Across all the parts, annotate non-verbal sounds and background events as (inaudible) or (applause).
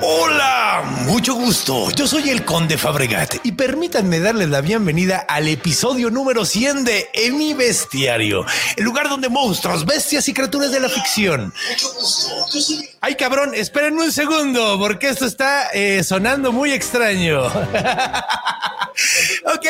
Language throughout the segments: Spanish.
Hola, mucho gusto. Yo soy el Conde Fabregat y permítanme darles la bienvenida al episodio número 100 de En mi bestiario, el lugar donde monstruos, bestias y criaturas de la ficción. Mucho gusto. Yo soy... Ay, cabrón, esperen un segundo porque esto está eh, sonando muy extraño. (laughs) ok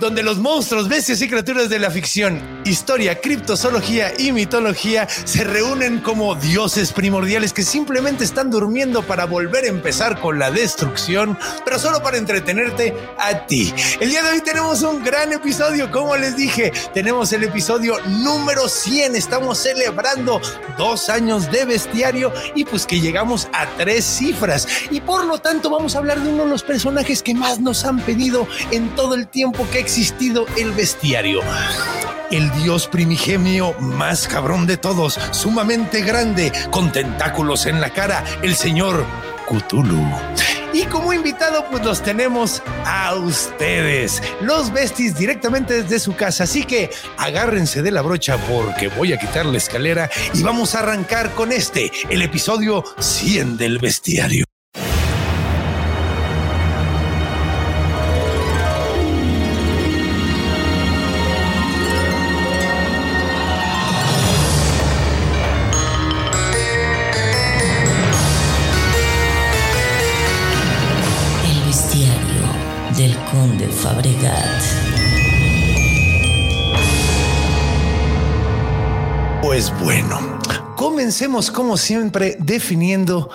donde los monstruos, bestias y criaturas de la ficción, historia, criptozoología y mitología se reúnen como dioses primordiales que simplemente están durmiendo para volver a empezar con la destrucción, pero solo para entretenerte a ti. El día de hoy tenemos un gran episodio, como les dije, tenemos el episodio número 100, estamos celebrando dos años de bestiario y pues que llegamos a tres cifras y por lo tanto vamos a hablar de uno de los personajes que más nos han pedido en todo el tiempo que existido el bestiario. El dios primigenio más cabrón de todos, sumamente grande, con tentáculos en la cara, el señor Cthulhu. Y como invitado, pues los tenemos a ustedes, los besties directamente desde su casa. Así que agárrense de la brocha porque voy a quitar la escalera y vamos a arrancar con este, el episodio 100 del bestiario. Fabregat. Pues bueno, comencemos como siempre definiendo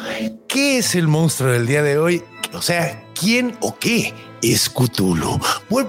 qué es el monstruo del día de hoy, o sea, quién o qué es Cthulhu.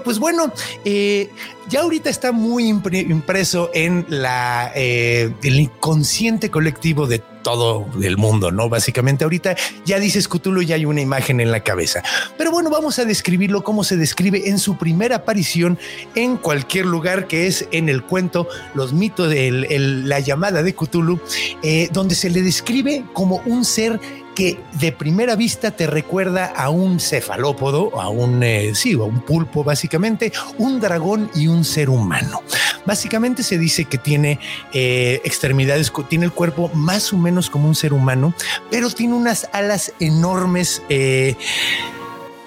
Pues bueno, eh, ya ahorita está muy impreso en la, eh, el inconsciente colectivo de todo el mundo, ¿no? Básicamente ahorita ya dices Cthulhu y hay una imagen en la cabeza. Pero bueno, vamos a describirlo como se describe en su primera aparición en cualquier lugar que es en el cuento Los mitos de la llamada de Cthulhu, eh, donde se le describe como un ser que de primera vista te recuerda a un cefalópodo, a un, eh, sí, a un pulpo básicamente, un dragón y un ser humano. Básicamente se dice que tiene eh, extremidades, tiene el cuerpo más o menos como un ser humano, pero tiene unas alas enormes. Eh,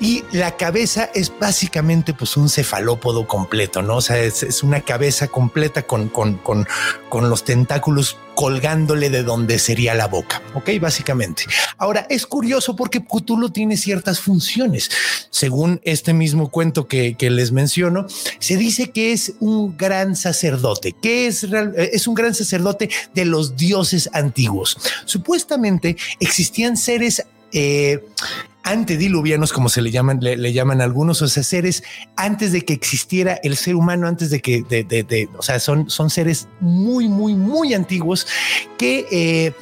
y la cabeza es básicamente pues un cefalópodo completo, ¿no? O sea, es, una cabeza completa con, con, con, con, los tentáculos colgándole de donde sería la boca, ¿ok? Básicamente. Ahora, es curioso porque Cthulhu tiene ciertas funciones. Según este mismo cuento que, que les menciono, se dice que es un gran sacerdote, que es, es un gran sacerdote de los dioses antiguos. Supuestamente existían seres eh, antediluvianos, como se le llaman, le, llaman algunos, o sea, seres antes de que existiera el ser humano, antes de que, de, o sea, son, son seres muy, muy, muy antiguos que eh,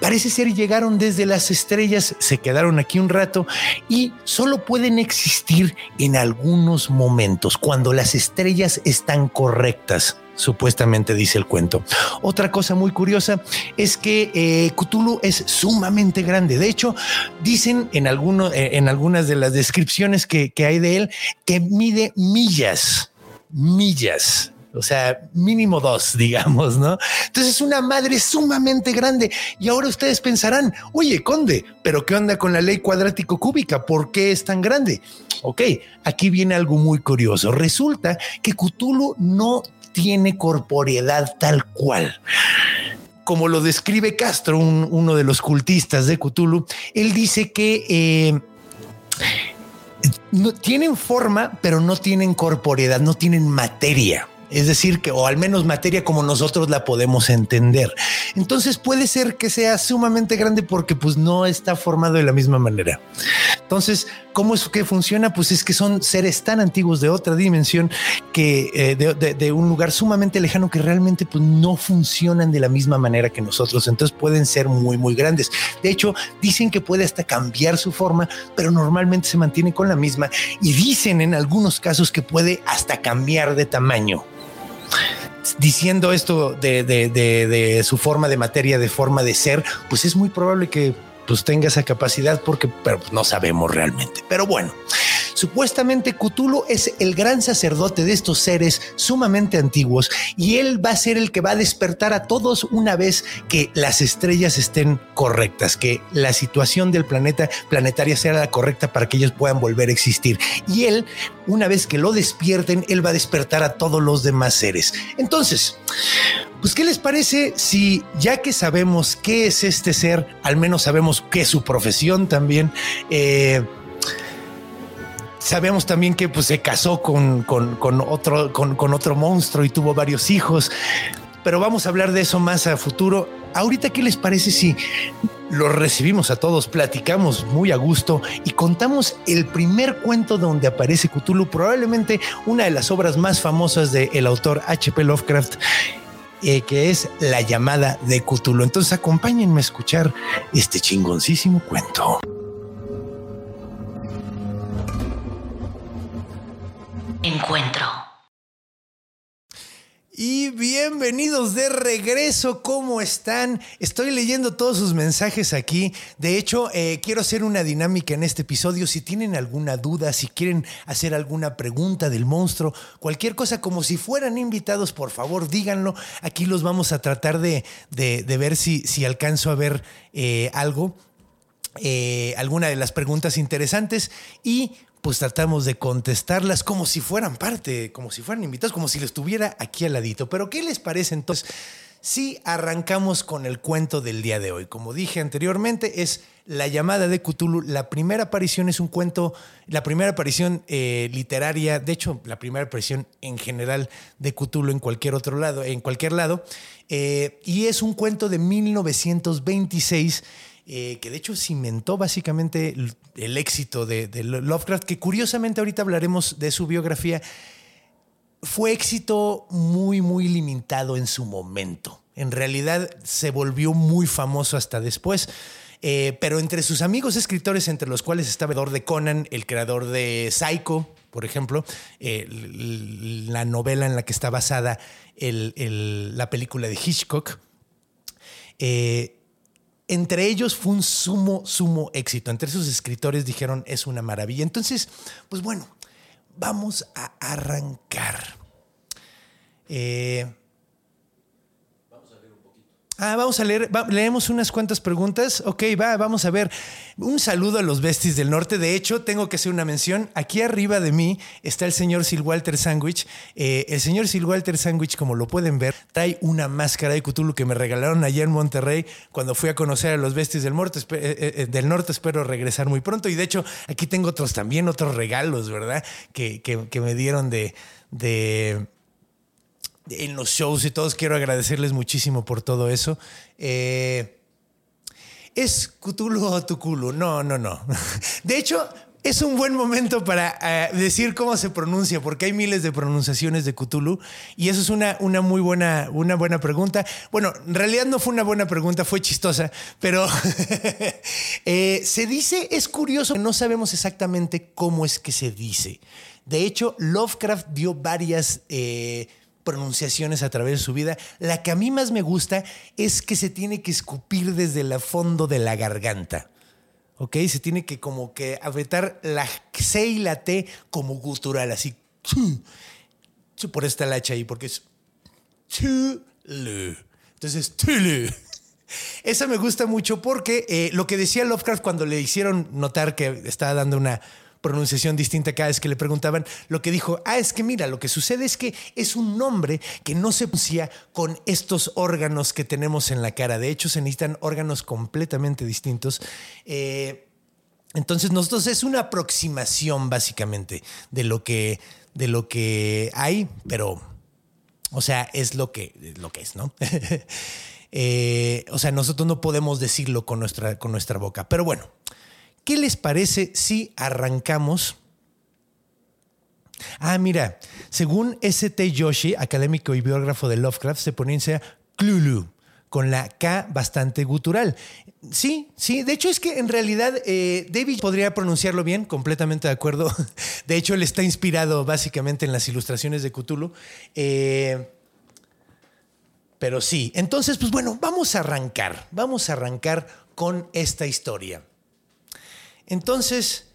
parece ser llegaron desde las estrellas, se quedaron aquí un rato y solo pueden existir en algunos momentos, cuando las estrellas están correctas supuestamente dice el cuento. Otra cosa muy curiosa es que eh, Cthulhu es sumamente grande. De hecho, dicen en, eh, en algunas de las descripciones que, que hay de él que mide millas, millas o sea, mínimo dos, (laughs) digamos, ¿no? Entonces es una madre sumamente grande. Y ahora ustedes pensarán, oye, Conde, pero ¿qué onda con la ley cuadrático cúbica? ¿Por qué es tan grande? Ok, aquí viene algo muy curioso. Resulta que Cthulhu no tiene corporeidad tal cual como lo describe Castro, uno de los cultistas de Cthulhu, él dice que eh, no, tienen forma, pero no tienen corporeidad, no tienen materia. Es decir, que, o al menos materia como nosotros la podemos entender. Entonces puede ser que sea sumamente grande porque pues no está formado de la misma manera. Entonces, ¿Cómo es que funciona? Pues es que son seres tan antiguos de otra dimensión que eh, de, un lugar sumamente lejano que realmente pues, no funcionan de la misma manera que nosotros. Entonces pueden ser muy, muy grandes. De hecho, dicen que puede hasta cambiar su forma, pero normalmente se mantiene con la misma y dicen en algunos casos que puede hasta cambiar de tamaño diciendo esto de, de, su forma de materia, de forma de ser, pues es muy probable que pues tenga esa capacidad porque pero no sabemos realmente. Pero bueno, Supuestamente Cthulhu es el gran sacerdote de estos seres sumamente antiguos y él va a ser el que va a despertar a todos una vez que las estrellas estén correctas, que la situación del planeta planetaria sea la correcta para que ellos puedan volver a existir. Y él, una vez que lo despierten, él va a despertar a todos los demás seres. Entonces, pues, ¿qué les parece si ya que sabemos qué es este ser, al menos sabemos qué es su profesión también, eh, Sabemos también que pues, se casó con, otro, con, otro monstruo y tuvo varios hijos, pero vamos a hablar de eso más a futuro. Ahorita, ¿qué les parece si los recibimos a todos, platicamos muy a gusto y contamos el primer cuento donde aparece Cthulhu, probablemente una de las obras más famosas del autor H.P. Lovecraft, eh, que es La llamada de Cthulhu. Entonces acompáñenme a escuchar este chingoncísimo cuento. Encuentro. Y bienvenidos de regreso, ¿cómo están? Estoy leyendo todos sus mensajes aquí. De hecho, eh, quiero hacer una dinámica en este episodio. Si tienen alguna duda, si quieren hacer alguna pregunta del monstruo, cualquier cosa, como si fueran invitados, por favor, díganlo. Aquí los vamos a tratar de, ver si, si, alcanzo a ver eh, algo. Eh, alguna de las preguntas interesantes y pues tratamos de contestarlas como si fueran parte, como si fueran invitados, como si les estuviera aquí al ladito. Pero ¿qué les parece entonces si arrancamos con el cuento del día de hoy? Como dije anteriormente, es La llamada de Cthulhu. La primera aparición es un cuento, la primera aparición eh, literaria, de hecho, la primera aparición en general de Cthulhu en cualquier otro lado, en cualquier lado. Eh, y es un cuento de 1926 eh, que de hecho cimentó básicamente el, éxito de, Lovecraft, que curiosamente ahorita hablaremos de su biografía, fue éxito muy, muy limitado en su momento. En realidad se volvió muy famoso hasta después. Eh, pero entre sus amigos escritores, entre los cuales estaba el de Conan, el creador de Psycho, por ejemplo, eh, la novela en la que está basada la película de Hitchcock, entre ellos fue un sumo, sumo éxito. Entre sus escritores dijeron, es una maravilla. Entonces, pues bueno, vamos a arrancar. Eh, Ah, vamos a leer, leemos unas cuantas preguntas. Ok, va, vamos a ver. Un saludo a los besties del norte. De hecho, tengo que hacer una mención. Aquí arriba de mí está el señor Sil Walter Sandwich. Eh, el señor Sil Walter Sandwich, como lo pueden ver, trae una máscara de Cthulhu que me regalaron ayer en Monterrey cuando fui a conocer a los besties del norte. Eh, eh, del norte espero regresar muy pronto. Y de hecho, aquí tengo otros también, otros regalos, ¿verdad? Que, que me dieron de, de en los shows y todos. Quiero agradecerles muchísimo por todo eso. Eh, ¿Es Cthulhu o Tuculu? No, no, no. (laughs) De hecho, es un buen momento para eh, decir cómo se pronuncia, porque hay miles de pronunciaciones de Cthulhu y eso es una, una muy buena, una buena pregunta. Bueno, en realidad no fue una buena pregunta, fue chistosa, pero (laughs) eh, se dice, es curioso, no sabemos exactamente cómo es que se dice. De hecho, Lovecraft dio varias pronunciaciones a través de su vida. La que a mí más me gusta es que se tiene que escupir desde el fondo de la garganta. ¿Ok? Se tiene que como que apretar la C y la T como gutural, así. Por esta lacha ahí, porque es. Entonces, (laughs) Esa me gusta mucho porque eh, lo que decía Lovecraft cuando le hicieron notar que estaba dando una pronunciación distinta cada vez que le preguntaban, lo que dijo, ah, es que mira, lo que sucede es que es un nombre que no se pronuncia con estos órganos que tenemos en la cara. De hecho, se necesitan órganos completamente distintos. Eh, entonces, nosotros es una aproximación básicamente de lo que, de lo que hay, pero, o sea, es lo que, lo que es, ¿no? (laughs) Eh, o sea, nosotros no podemos decirlo con nuestra, con nuestra boca. Pero bueno, ¿qué les parece si arrancamos? Ah, mira, según S.T. Yoshi, académico y biógrafo de Lovecraft, se pronuncia Cthulhu con la K bastante gutural. Sí, sí, de hecho es que en realidad eh, David podría pronunciarlo bien, completamente de acuerdo. (laughs) De hecho, él está inspirado básicamente en las ilustraciones de Cthulhu. Eh, pero sí, entonces, pues bueno, vamos a arrancar, vamos a arrancar con esta historia. Entonces,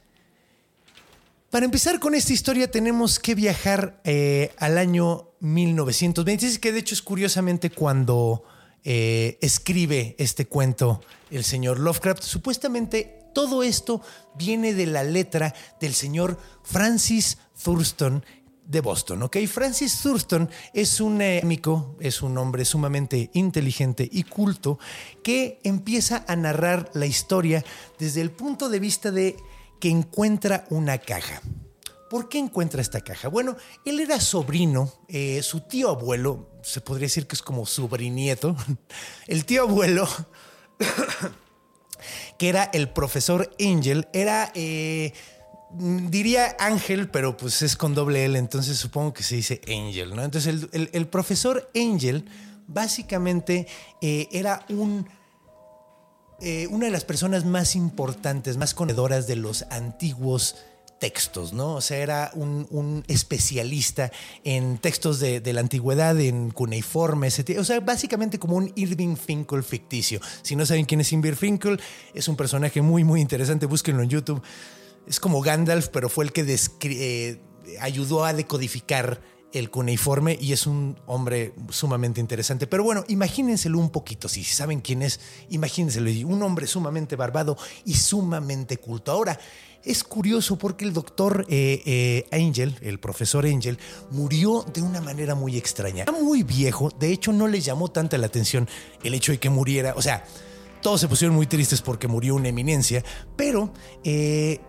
para empezar con esta historia tenemos que viajar eh, al año 1926, que de hecho es curiosamente cuando eh, escribe este cuento el señor Lovecraft. Supuestamente todo esto viene de la letra del señor Francis Thurston de Boston, ¿ok? Francis Thurston es un amigo, es un hombre sumamente inteligente y culto que empieza a narrar la historia desde el punto de vista de que encuentra una caja. ¿Por qué encuentra esta caja? Bueno, él era sobrino, eh, su tío abuelo, se podría decir que es como sobrinieto, (laughs) el tío abuelo, (coughs) que era el profesor Angel, era, eh, diría Ángel, pero pues es con doble L, entonces supongo que se dice Angel, ¿no? Entonces el, profesor Angel básicamente eh, era un... una de las personas más importantes, más conocedoras de los antiguos textos, ¿no? O sea, era un, especialista en textos de, la antigüedad, en cuneiforme, o sea, básicamente como un Irving Finkel ficticio. Si no saben quién es Irving Finkel, es un personaje muy, muy interesante, búsquenlo en YouTube. Es como Gandalf, pero fue el que eh, ayudó a decodificar el cuneiforme y es un hombre sumamente interesante. Pero bueno, imagínenselo un poquito, si saben quién es, imagínenselo, un hombre sumamente barbado y sumamente culto. Ahora, es curioso porque el doctor eh, eh, Angel, el profesor Angel, murió de una manera muy extraña. Era muy viejo, de hecho no le llamó tanta la atención el hecho de que muriera, o sea, todos se pusieron muy tristes porque murió una eminencia, pero eh,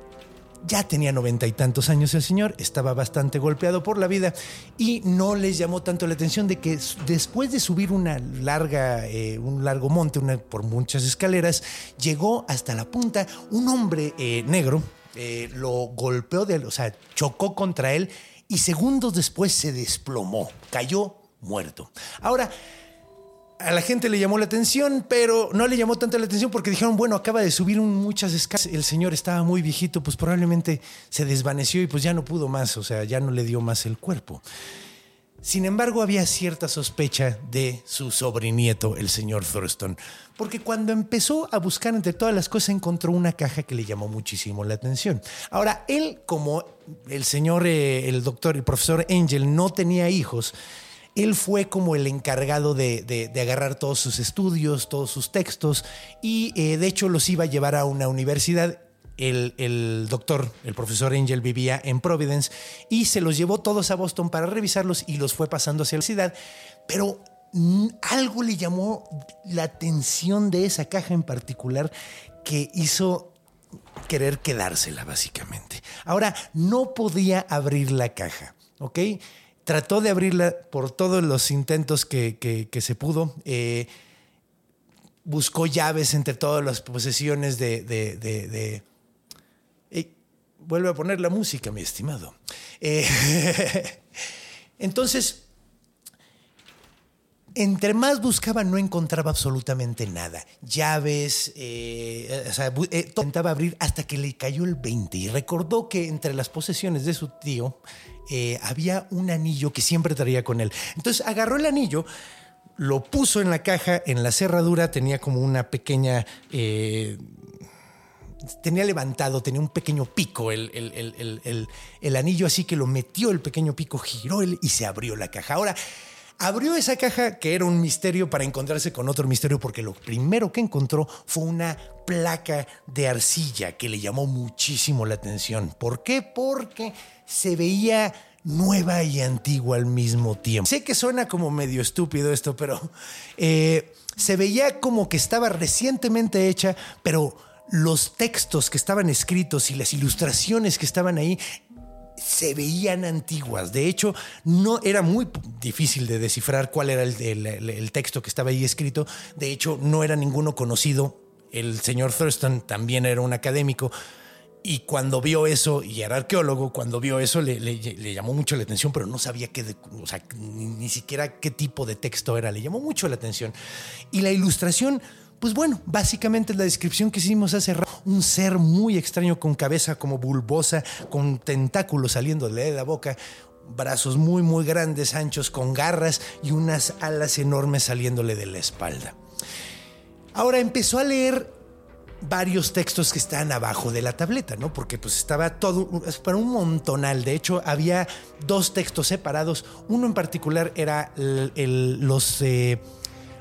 ya tenía noventa y tantos años el señor, estaba bastante golpeado por la vida y no les llamó tanto la atención de que después de subir una larga, eh, un largo monte una, por muchas escaleras, llegó hasta la punta un hombre eh, negro, eh, lo golpeó, de, o sea, chocó contra él y segundos después se desplomó, cayó muerto. Ahora, a la gente le llamó la atención, pero no le llamó tanto la atención porque dijeron, bueno, acaba de subir muchas escalas. El señor estaba muy viejito, pues probablemente se desvaneció y pues ya no pudo más, o sea, ya no le dio más el cuerpo. Sin embargo, había cierta sospecha de su sobrinieto, el señor Thurston, porque cuando empezó a buscar entre todas las cosas encontró una caja que le llamó muchísimo la atención. Ahora, él, como el señor, eh, el doctor, el profesor Angel, no tenía hijos, él fue como el encargado de, agarrar todos sus estudios, todos sus textos, y eh, de hecho los iba a llevar a una universidad. El, doctor, el profesor Angel vivía en Providence y se los llevó todos a Boston para revisarlos y los fue pasando hacia la ciudad, pero algo le llamó la atención de esa caja en particular que hizo querer quedársela básicamente. Ahora, no podía abrir la caja, ¿ok? Trató de abrirla por todos los intentos que, se pudo. Eh, buscó llaves entre todas las posesiones de... vuelve a poner la música, mi estimado. Eh, (laughs) entonces, entre más buscaba, no encontraba absolutamente nada. Llaves, eh, o sea, intentaba abrir hasta que le cayó el 20 y recordó que entre las posesiones de su tío eh, había un anillo que siempre traía con él. Entonces agarró el anillo, lo puso en la caja, en la cerradura tenía como una pequeña... Eh, tenía levantado, tenía un pequeño pico el, el, anillo, así que lo metió el pequeño pico, giró y se abrió la caja. Ahora, abrió esa caja que era un misterio para encontrarse con otro misterio porque lo primero que encontró fue una placa de arcilla que le llamó muchísimo la atención. ¿Por qué? Porque se veía nueva y antigua al mismo tiempo. Sé que suena como medio estúpido esto, pero eh, se veía como que estaba recientemente hecha, pero los textos que estaban escritos y las ilustraciones que estaban ahí se veían antiguas. De hecho, no era muy difícil de descifrar cuál era el, texto que estaba ahí escrito. De hecho, no era ninguno conocido el señor Thurston también era un académico. Y cuando vio eso, y era arqueólogo, cuando vio eso le, llamó mucho la atención, pero no sabía qué, o sea, ni, ni, siquiera qué tipo de texto era, le llamó mucho la atención. Y la ilustración, pues bueno, básicamente la descripción que hicimos hace rato, un ser muy extraño con cabeza como bulbosa, con tentáculos saliendo de la boca, brazos muy, muy grandes, anchos, con garras y unas alas enormes saliéndole de la espalda. Ahora empezó a leer varios textos que están abajo de la tableta, ¿no? Porque pues estaba todo para un montonal. De hecho, había dos textos separados. Uno en particular era los, eh,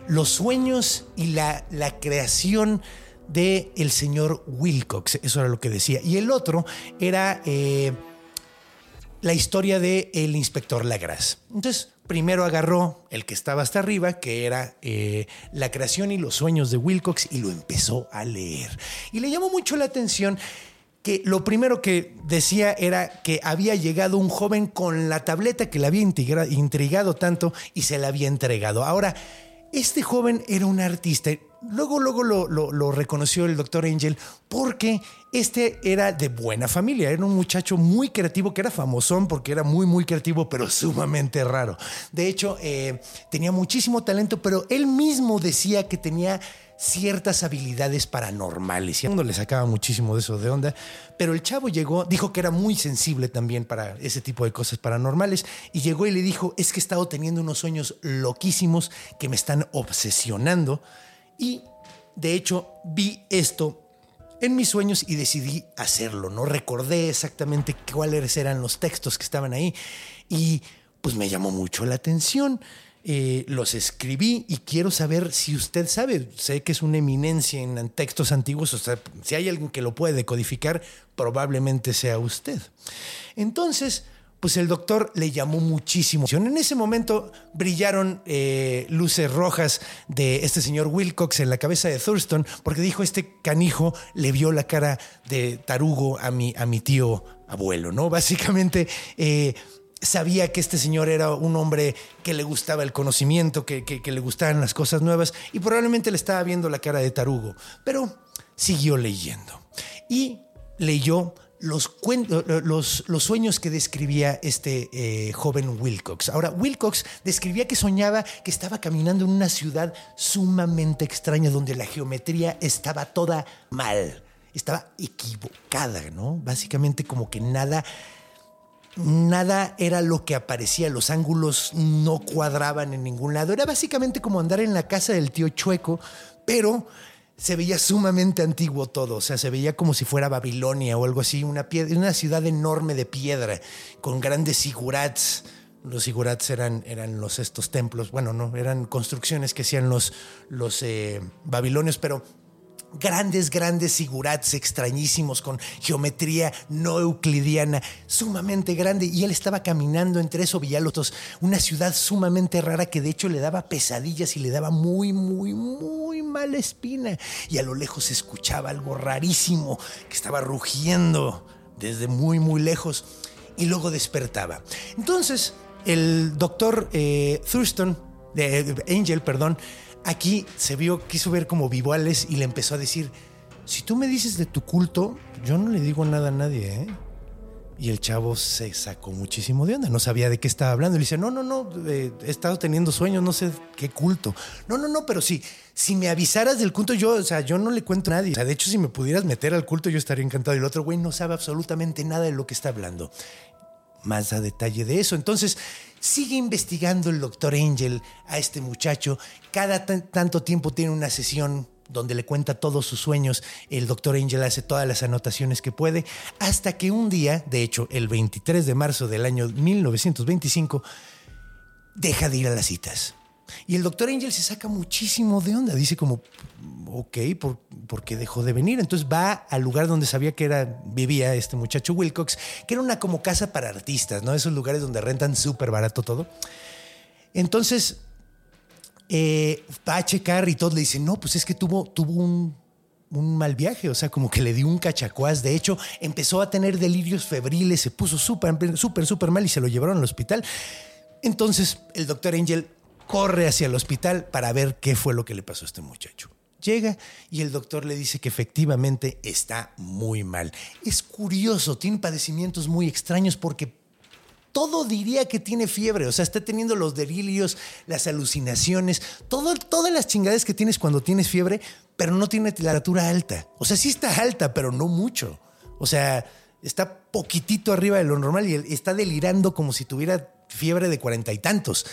los sueños y la, la creación de el señor Wilcox. Eso era lo que decía. Y el otro era eh, la historia de el inspector Lagras. Entonces, primero agarró el que estaba hasta arriba, que era eh, La creación y los sueños de Wilcox, y lo empezó a leer. Y le llamó mucho la atención que lo primero que decía era que había llegado un joven con la tableta que le había intrigado tanto y se la había entregado. Ahora, este joven era un artista Luego, luego lo, reconoció el doctor Angel porque este era de buena familia, era un muchacho muy creativo, que era famosón porque era muy, muy creativo, pero sumamente raro. De hecho, eh, tenía muchísimo talento, pero él mismo decía que tenía ciertas habilidades paranormales. Y no le sacaba muchísimo de eso de onda, pero el chavo llegó, dijo que era muy sensible también para ese tipo de cosas paranormales y llegó y le dijo, es que he estado teniendo unos sueños loquísimos que me están obsesionando y de hecho vi esto en mis sueños y decidí hacerlo, ¿no? Recordé exactamente cuáles eran los textos que estaban ahí y pues me llamó mucho la atención. Eh, los escribí y quiero saber si usted sabe, sé que es una eminencia en textos antiguos, o sea, si hay alguien que lo puede decodificar, probablemente sea usted. Entonces, pues el doctor le llamó muchísimo. En ese momento brillaron eh, luces rojas de este señor Wilcox en la cabeza de Thurston, porque dijo, este canijo le vio la cara de tarugo a mi, a mi tío abuelo, ¿no? Básicamente... Eh, sabía que este señor era un hombre que le gustaba el conocimiento, que, le gustaban las cosas nuevas y probablemente le estaba viendo la cara de tarugo, pero siguió leyendo y leyó los, los, los, sueños que describía este eh, joven Wilcox. Ahora, Wilcox describía que soñaba que estaba caminando en una ciudad sumamente extraña donde la geometría estaba toda mal, estaba equivocada, ¿no? Básicamente como que nada, nada era lo que aparecía, los ángulos no cuadraban en ningún lado. Era básicamente como andar en la casa del tío Chueco, pero se veía sumamente antiguo todo, o sea, se veía como si fuera Babilonia o algo así, una, una ciudad enorme de piedra, con grandes sigurats. Los sigurats eran, eran los, estos templos, bueno, no, eran construcciones que hacían los, los eh, babilonios, pero grandes, grandes sigurats extrañísimos con geometría no euclidiana, sumamente grande. Y él estaba caminando entre esos Villalotos, una ciudad sumamente rara que de hecho le daba pesadillas y le daba muy, muy, muy mala espina. Y a lo lejos se escuchaba algo rarísimo que estaba rugiendo desde muy, muy lejos. Y luego despertaba. Entonces, el doctor eh, Thurston, de Angel, perdón, Aquí se vio, quiso ver como vivales y le empezó a decir, si tú me dices de tu culto, yo no le digo nada a nadie, ¿eh? Y el chavo se sacó muchísimo de onda, no sabía de qué estaba hablando. Le dice, no, no, no, eh, he estado teniendo sueños, no sé qué culto. No, no, no, pero sí, si me avisaras del culto, yo, o sea, yo no le cuento a nadie. O sea, de hecho, si me pudieras meter al culto, yo estaría encantado. Y el otro güey no sabe absolutamente nada de lo que está hablando. Más a detalle de eso. Entonces, Sigue investigando el doctor Angel a este muchacho. Cada tanto tiempo tiene una sesión donde le cuenta todos sus sueños. El doctor Angel hace todas las anotaciones que puede, hasta que un día, de hecho el 23 de marzo del año 1925, deja de ir a las citas. Y el doctor Angel se saca muchísimo de onda. Dice como, ok, ¿por, qué dejó de venir? Entonces va al lugar donde sabía que era, vivía este muchacho Wilcox, que era una como casa para artistas, ¿no? Esos lugares donde rentan súper barato todo. Entonces eh, va a checar y todo le dice, no, pues es que tuvo, tuvo un, mal viaje, o sea, como que le dio un cachacuás. De hecho, empezó a tener delirios febriles, se puso súper, súper, súper mal y se lo llevaron al hospital. Entonces, el doctor Angel corre hacia el hospital para ver qué fue lo que le pasó a este muchacho. Llega y el doctor le dice que efectivamente está muy mal. Es curioso, tiene padecimientos muy extraños porque todo diría que tiene fiebre, o sea, está teniendo los delirios, las alucinaciones, todo, todas las chingadas que tienes cuando tienes fiebre, pero no tiene temperatura alta. O sea, sí está alta, pero no mucho. O sea, está poquitito arriba de lo normal y está delirando como si tuviera fiebre de cuarenta y tantos.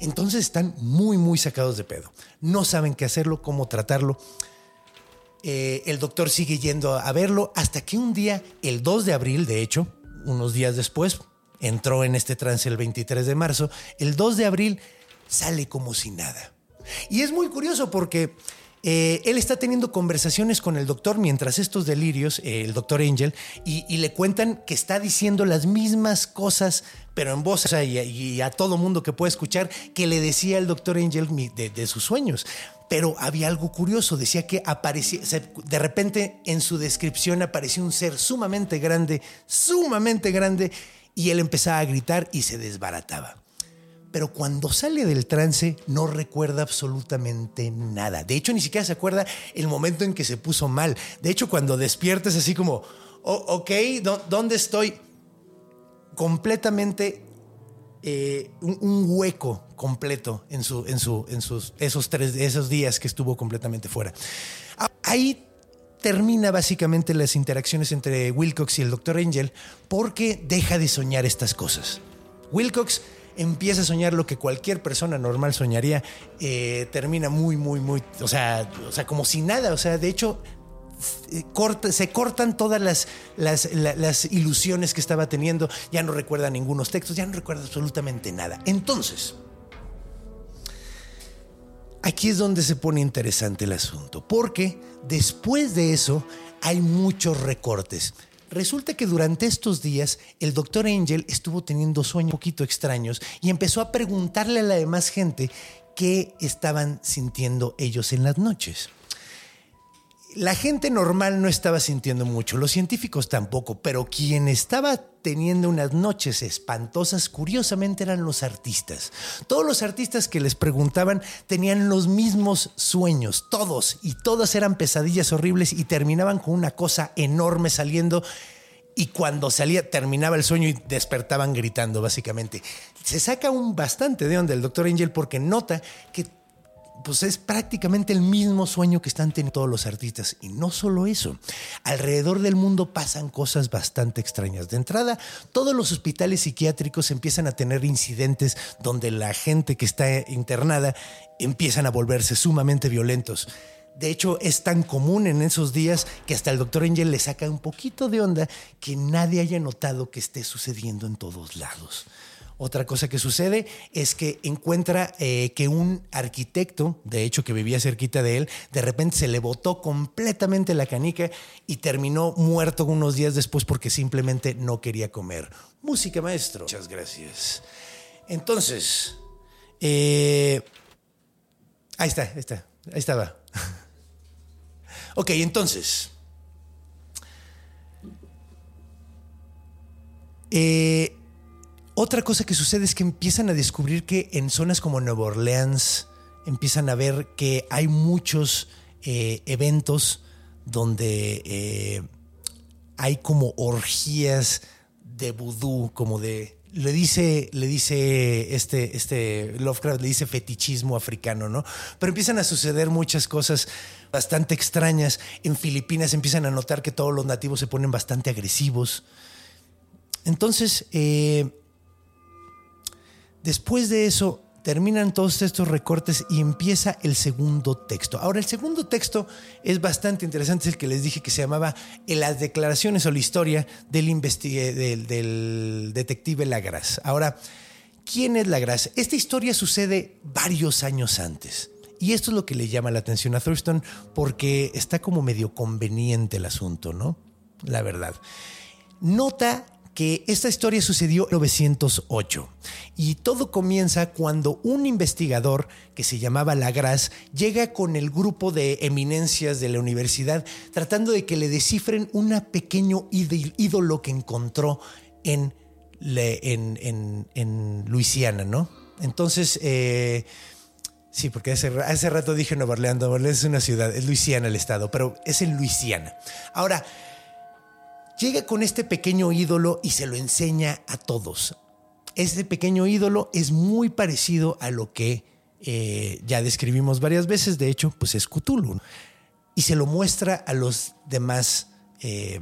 Entonces están muy, muy sacados de pedo. No saben qué hacerlo, cómo tratarlo. Eh, el doctor sigue yendo a verlo hasta que un día, el 2 de abril, de hecho, unos días después, entró en este trance el 23 de marzo, el 2 de abril sale como si nada. Y es muy curioso porque eh, él está teniendo conversaciones con el doctor mientras estos delirios, eh, el doctor Angel, y, le cuentan que está diciendo las mismas cosas, pero en voz, y, a todo mundo que puede escuchar, que le decía el doctor Angel de, de sus sueños. Pero había algo curioso, decía que aparecía, de repente en su descripción apareció un ser sumamente grande, sumamente grande, y él empezaba a gritar y se desbarataba. Pero cuando sale del trance no recuerda absolutamente nada. De hecho, ni siquiera se acuerda el momento en que se puso mal. De hecho, cuando despierta es así como, oh, ok, ¿dónde estoy? Completamente eh, un, hueco completo en, su, en, su, en sus, esos, tres, esos días que estuvo completamente fuera. Ahí termina básicamente las interacciones entre Wilcox y el Dr. Angel porque deja de soñar estas cosas. Wilcox empieza a soñar lo que cualquier persona normal soñaría, eh, termina muy, muy, muy, o sea, o sea, como si nada, o sea, de hecho, eh, se cortan todas las, las, las, ilusiones que estaba teniendo, ya no recuerda ningunos textos, ya no recuerda absolutamente nada. Entonces, aquí es donde se pone interesante el asunto, porque después de eso hay muchos recortes. Resulta que durante estos días el doctor Angel estuvo teniendo sueños un poquito extraños y empezó a preguntarle a la demás gente qué estaban sintiendo ellos en las noches. La gente normal no estaba sintiendo mucho, los científicos tampoco, pero quien estaba teniendo unas noches espantosas, curiosamente eran los artistas. Todos los artistas que les preguntaban tenían los mismos sueños, todos, y todas eran pesadillas horribles y terminaban con una cosa enorme saliendo y cuando salía terminaba el sueño y despertaban gritando básicamente. Se saca un bastante de onda el doctor Angel porque nota que pues es prácticamente el mismo sueño que están teniendo todos los artistas. Y no solo eso, alrededor del mundo pasan cosas bastante extrañas. De entrada, todos los hospitales psiquiátricos empiezan a tener incidentes donde la gente que está internada empiezan a volverse sumamente violentos. De hecho, es tan común en esos días que hasta el doctor Angel le saca un poquito de onda que nadie haya notado que esté sucediendo en todos lados. Otra cosa que sucede es que encuentra eh, que un arquitecto, de hecho que vivía cerquita de él, de repente se le botó completamente la canica y terminó muerto unos días después porque simplemente no quería comer. Música, maestro. Muchas gracias. Entonces, eh, ahí está, ahí está, ahí estaba. (laughs) ok, entonces. Eh, otra cosa que sucede es que empiezan a descubrir que en zonas como Nueva Orleans empiezan a ver que hay muchos eh, eventos donde eh, hay como orgías de vudú, como de le dice, le dice este, este Lovecraft, le dice fetichismo africano, ¿no? Pero empiezan a suceder muchas cosas bastante extrañas. En Filipinas empiezan a notar que todos los nativos se ponen bastante agresivos. Entonces, eh, Después de eso, terminan todos estos recortes y empieza el segundo texto. Ahora, el segundo texto es bastante interesante, es el que les dije que se llamaba Las declaraciones o la historia del, detective Lagras. Ahora, ¿quién es Lagras? Esta historia sucede varios años antes. Y esto es lo que le llama la atención a Thurston porque está como medio conveniente el asunto, ¿no? La verdad. Nota que esta historia sucedió en 1908 y todo comienza cuando un investigador que se llamaba Lagras llega con el grupo de eminencias de la universidad tratando de que le descifren un pequeño ídolo que encontró en, en, Luisiana, ¿no? Entonces, eh, Sí, porque hace, hace rato dije Nueva Orleans. Nueva Orleans es una ciudad, es Luisiana el estado, pero es en Luisiana. Ahora, llega con este pequeño ídolo y se lo enseña a todos. Este pequeño ídolo es muy parecido a lo que eh, ya describimos varias veces, de hecho, pues es Cthulhu. Y se lo muestra a los demás. Eh,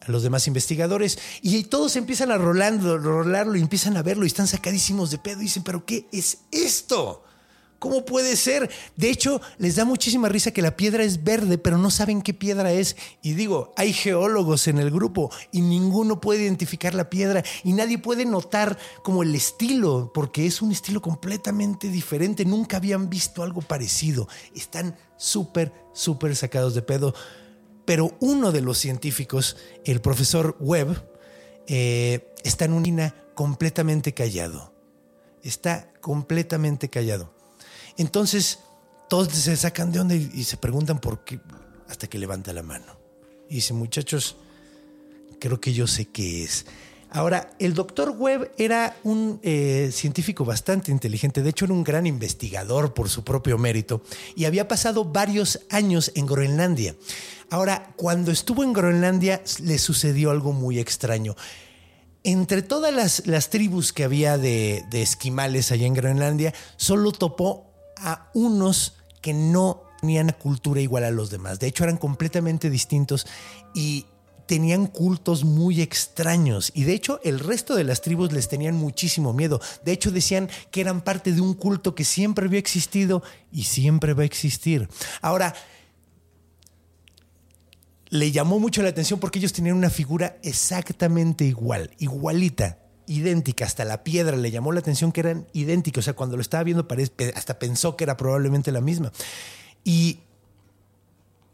a los demás investigadores y todos empiezan a rolarlo, rolarlo y empiezan a verlo y están sacadísimos de pedo y dicen, pero ¿qué es esto? ¿Cómo puede ser? De hecho, les da muchísima risa que la piedra es verde, pero no saben qué piedra es. Y digo, hay geólogos en el grupo y ninguno puede identificar la piedra y nadie puede notar como el estilo, porque es un estilo completamente diferente. Nunca habían visto algo parecido. Están súper, súper sacados de pedo. Pero uno de los científicos, el profesor Webb, eh, está en una completamente callado. Está completamente callado. Entonces, todos se sacan de onda y, se preguntan por qué, hasta que levanta la mano. Y dice, muchachos, creo que yo sé qué es. Ahora, el doctor Webb era un eh, científico bastante inteligente, de hecho era un gran investigador por su propio mérito y había pasado varios años en Groenlandia. Ahora, cuando estuvo en Groenlandia le sucedió algo muy extraño. Entre todas las, tribus que había de, de esquimales allá en Groenlandia, solo topó a unos que no tenían cultura igual a los demás. De hecho, eran completamente distintos y tenían cultos muy extraños y de hecho el resto de las tribus les tenían muchísimo miedo. De hecho decían que eran parte de un culto que siempre había existido y siempre va a existir. Ahora, le llamó mucho la atención porque ellos tenían una figura exactamente igual, igualita idéntica, hasta la piedra le llamó la atención que eran idénticos, o sea, cuando lo estaba viendo hasta pensó que era probablemente la misma. Y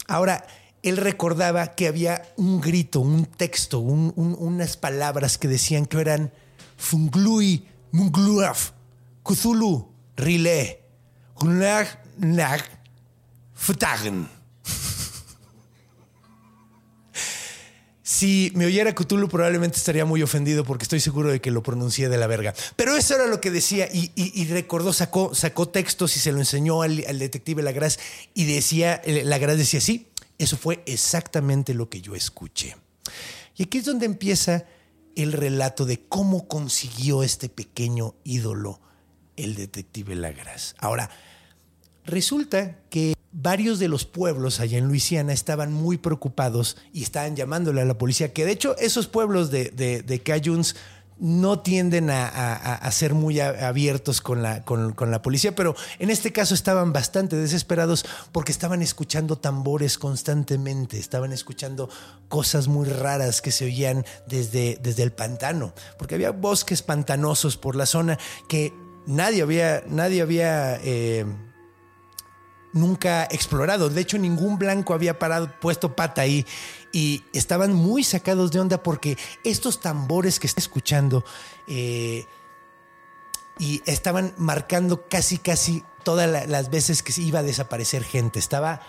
ahora, él recordaba que había un grito, un texto, unas palabras que decían que eran Funglui, Mungluaf, Cthulhu, Rile, Nag, Futagen. Si me oyera Cthulhu probablemente estaría muy ofendido porque estoy seguro de que lo pronuncié de la verga. Pero eso era lo que decía y, recordó, sacó, sacó textos y se lo enseñó al, detective Lagras y decía, Lagras decía, sí, eso fue exactamente lo que yo escuché. Y aquí es donde empieza el relato de cómo consiguió este pequeño ídolo el detective Lagras. Ahora, resulta que varios de los pueblos allá en Luisiana estaban muy preocupados y estaban llamándole a la policía, que de hecho esos pueblos de, de, Cajuns no tienden a, ser muy abiertos con la, con, la policía, pero en este caso estaban bastante desesperados porque estaban escuchando tambores constantemente, estaban escuchando cosas muy raras que se oían desde, desde el pantano, porque había bosques pantanosos por la zona que nadie había, nadie había eh, nunca explorado. De hecho, ningún blanco había parado, puesto pata ahí. Y estaban muy sacados de onda porque estos tambores que está escuchando eh, y estaban marcando casi, casi todas las veces que iba a desaparecer gente. Estaba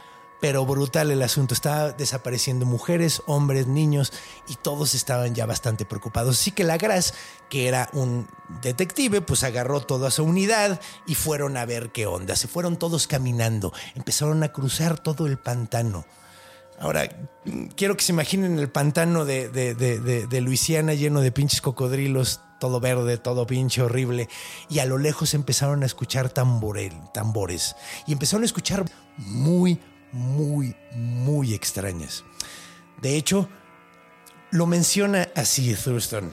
pero brutal el asunto. Estaba desapareciendo mujeres, hombres, niños y todos estaban ya bastante preocupados. Así que la Gras, que era un detective, pues agarró toda su unidad y fueron a ver qué onda. Se fueron todos caminando, empezaron a cruzar todo el pantano. Ahora, quiero que se imaginen el pantano de, Luisiana lleno de pinches cocodrilos, todo verde, todo pinche horrible. Y a lo lejos empezaron a escuchar tambores. Y empezaron a escuchar muy, muy, muy extrañas. De hecho, lo menciona así Thurston.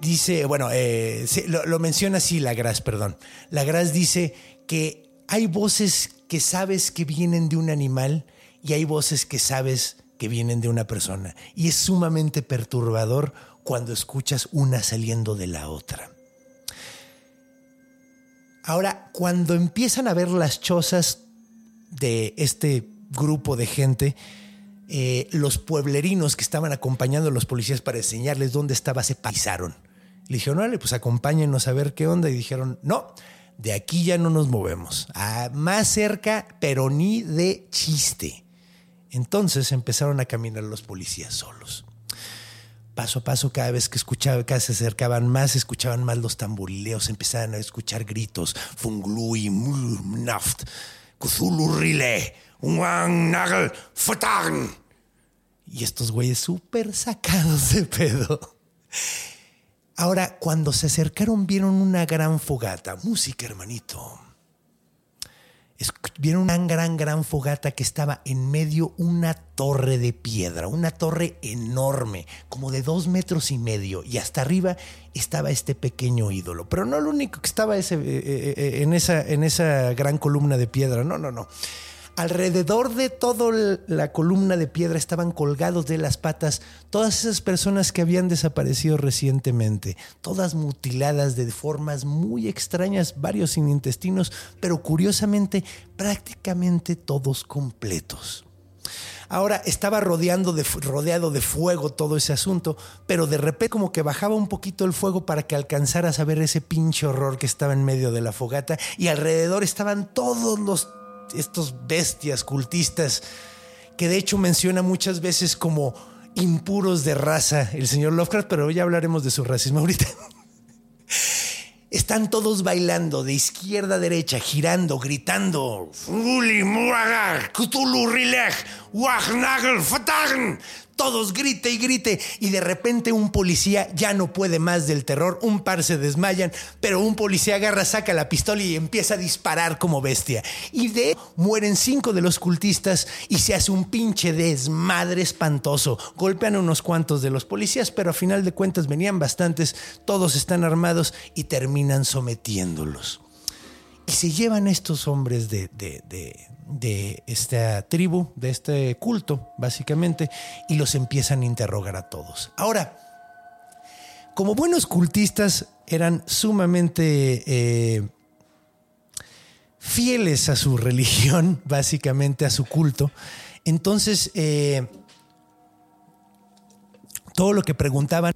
Dice, bueno, eh, lo, menciona así Lagras, perdón. Lagras dice que hay voces que sabes que vienen de un animal y hay voces que sabes que vienen de una persona. Y es sumamente perturbador cuando escuchas una saliendo de la otra. Ahora, cuando empiezan a ver las chozas de este grupo de gente, eh, los pueblerinos que estaban acompañando a los policías para enseñarles dónde estaba se pasaron. Le dijeron, vale, pues acompáñenos a ver qué onda. Y dijeron, no, de aquí ya no nos movemos. Más cerca, pero ni de chiste. Entonces empezaron a caminar los policías solos. paso a paso, cada vez que escuchaba, cada vez se acercaban más, escuchaban más los tamborileos, empezaban a escuchar gritos, funglui, naft, rile, nagel, Y estos güeyes súper sacados de pedo. Ahora, cuando se acercaron, vieron una gran fogata. Música, hermanito vieron una gran, gran fogata que estaba en medio una torre de piedra, una torre enorme, como de dos metros y medio, y hasta arriba estaba este pequeño ídolo. Pero no lo único que estaba ese, eh, eh, eh, en, esa, en esa gran columna de piedra, no, no, no. Alrededor de toda la columna de piedra estaban colgados de las patas todas esas personas que habían desaparecido recientemente, todas mutiladas de formas muy extrañas, varios sin intestinos, pero curiosamente prácticamente todos completos. Ahora estaba rodeando de, rodeado de fuego todo ese asunto, pero de repente como que bajaba un poquito el fuego para que alcanzaras a ver ese pinche horror que estaba en medio de la fogata y alrededor estaban todos los estos bestias cultistas que de hecho menciona muchas veces como impuros de raza el señor Lovecraft, pero ya hablaremos de su racismo ahorita. (laughs) Están todos bailando de izquierda a derecha, girando, gritando. Todos grite y grite y de repente un policía ya no puede más del terror, un par se desmayan, pero un policía agarra, saca la pistola y empieza a disparar como bestia. Y de mueren cinco de los cultistas y se hace un pinche desmadre espantoso. Golpean a unos cuantos de los policías, pero a final de cuentas venían bastantes, todos están armados y terminan sometiéndolos. Y se llevan estos hombres de, de, esta tribu, de este culto, básicamente, y los empiezan a interrogar a todos. Ahora, como buenos cultistas, eran sumamente eh, fieles a su (laughs) religión, básicamente a su culto. Entonces, eh, todo lo que preguntaban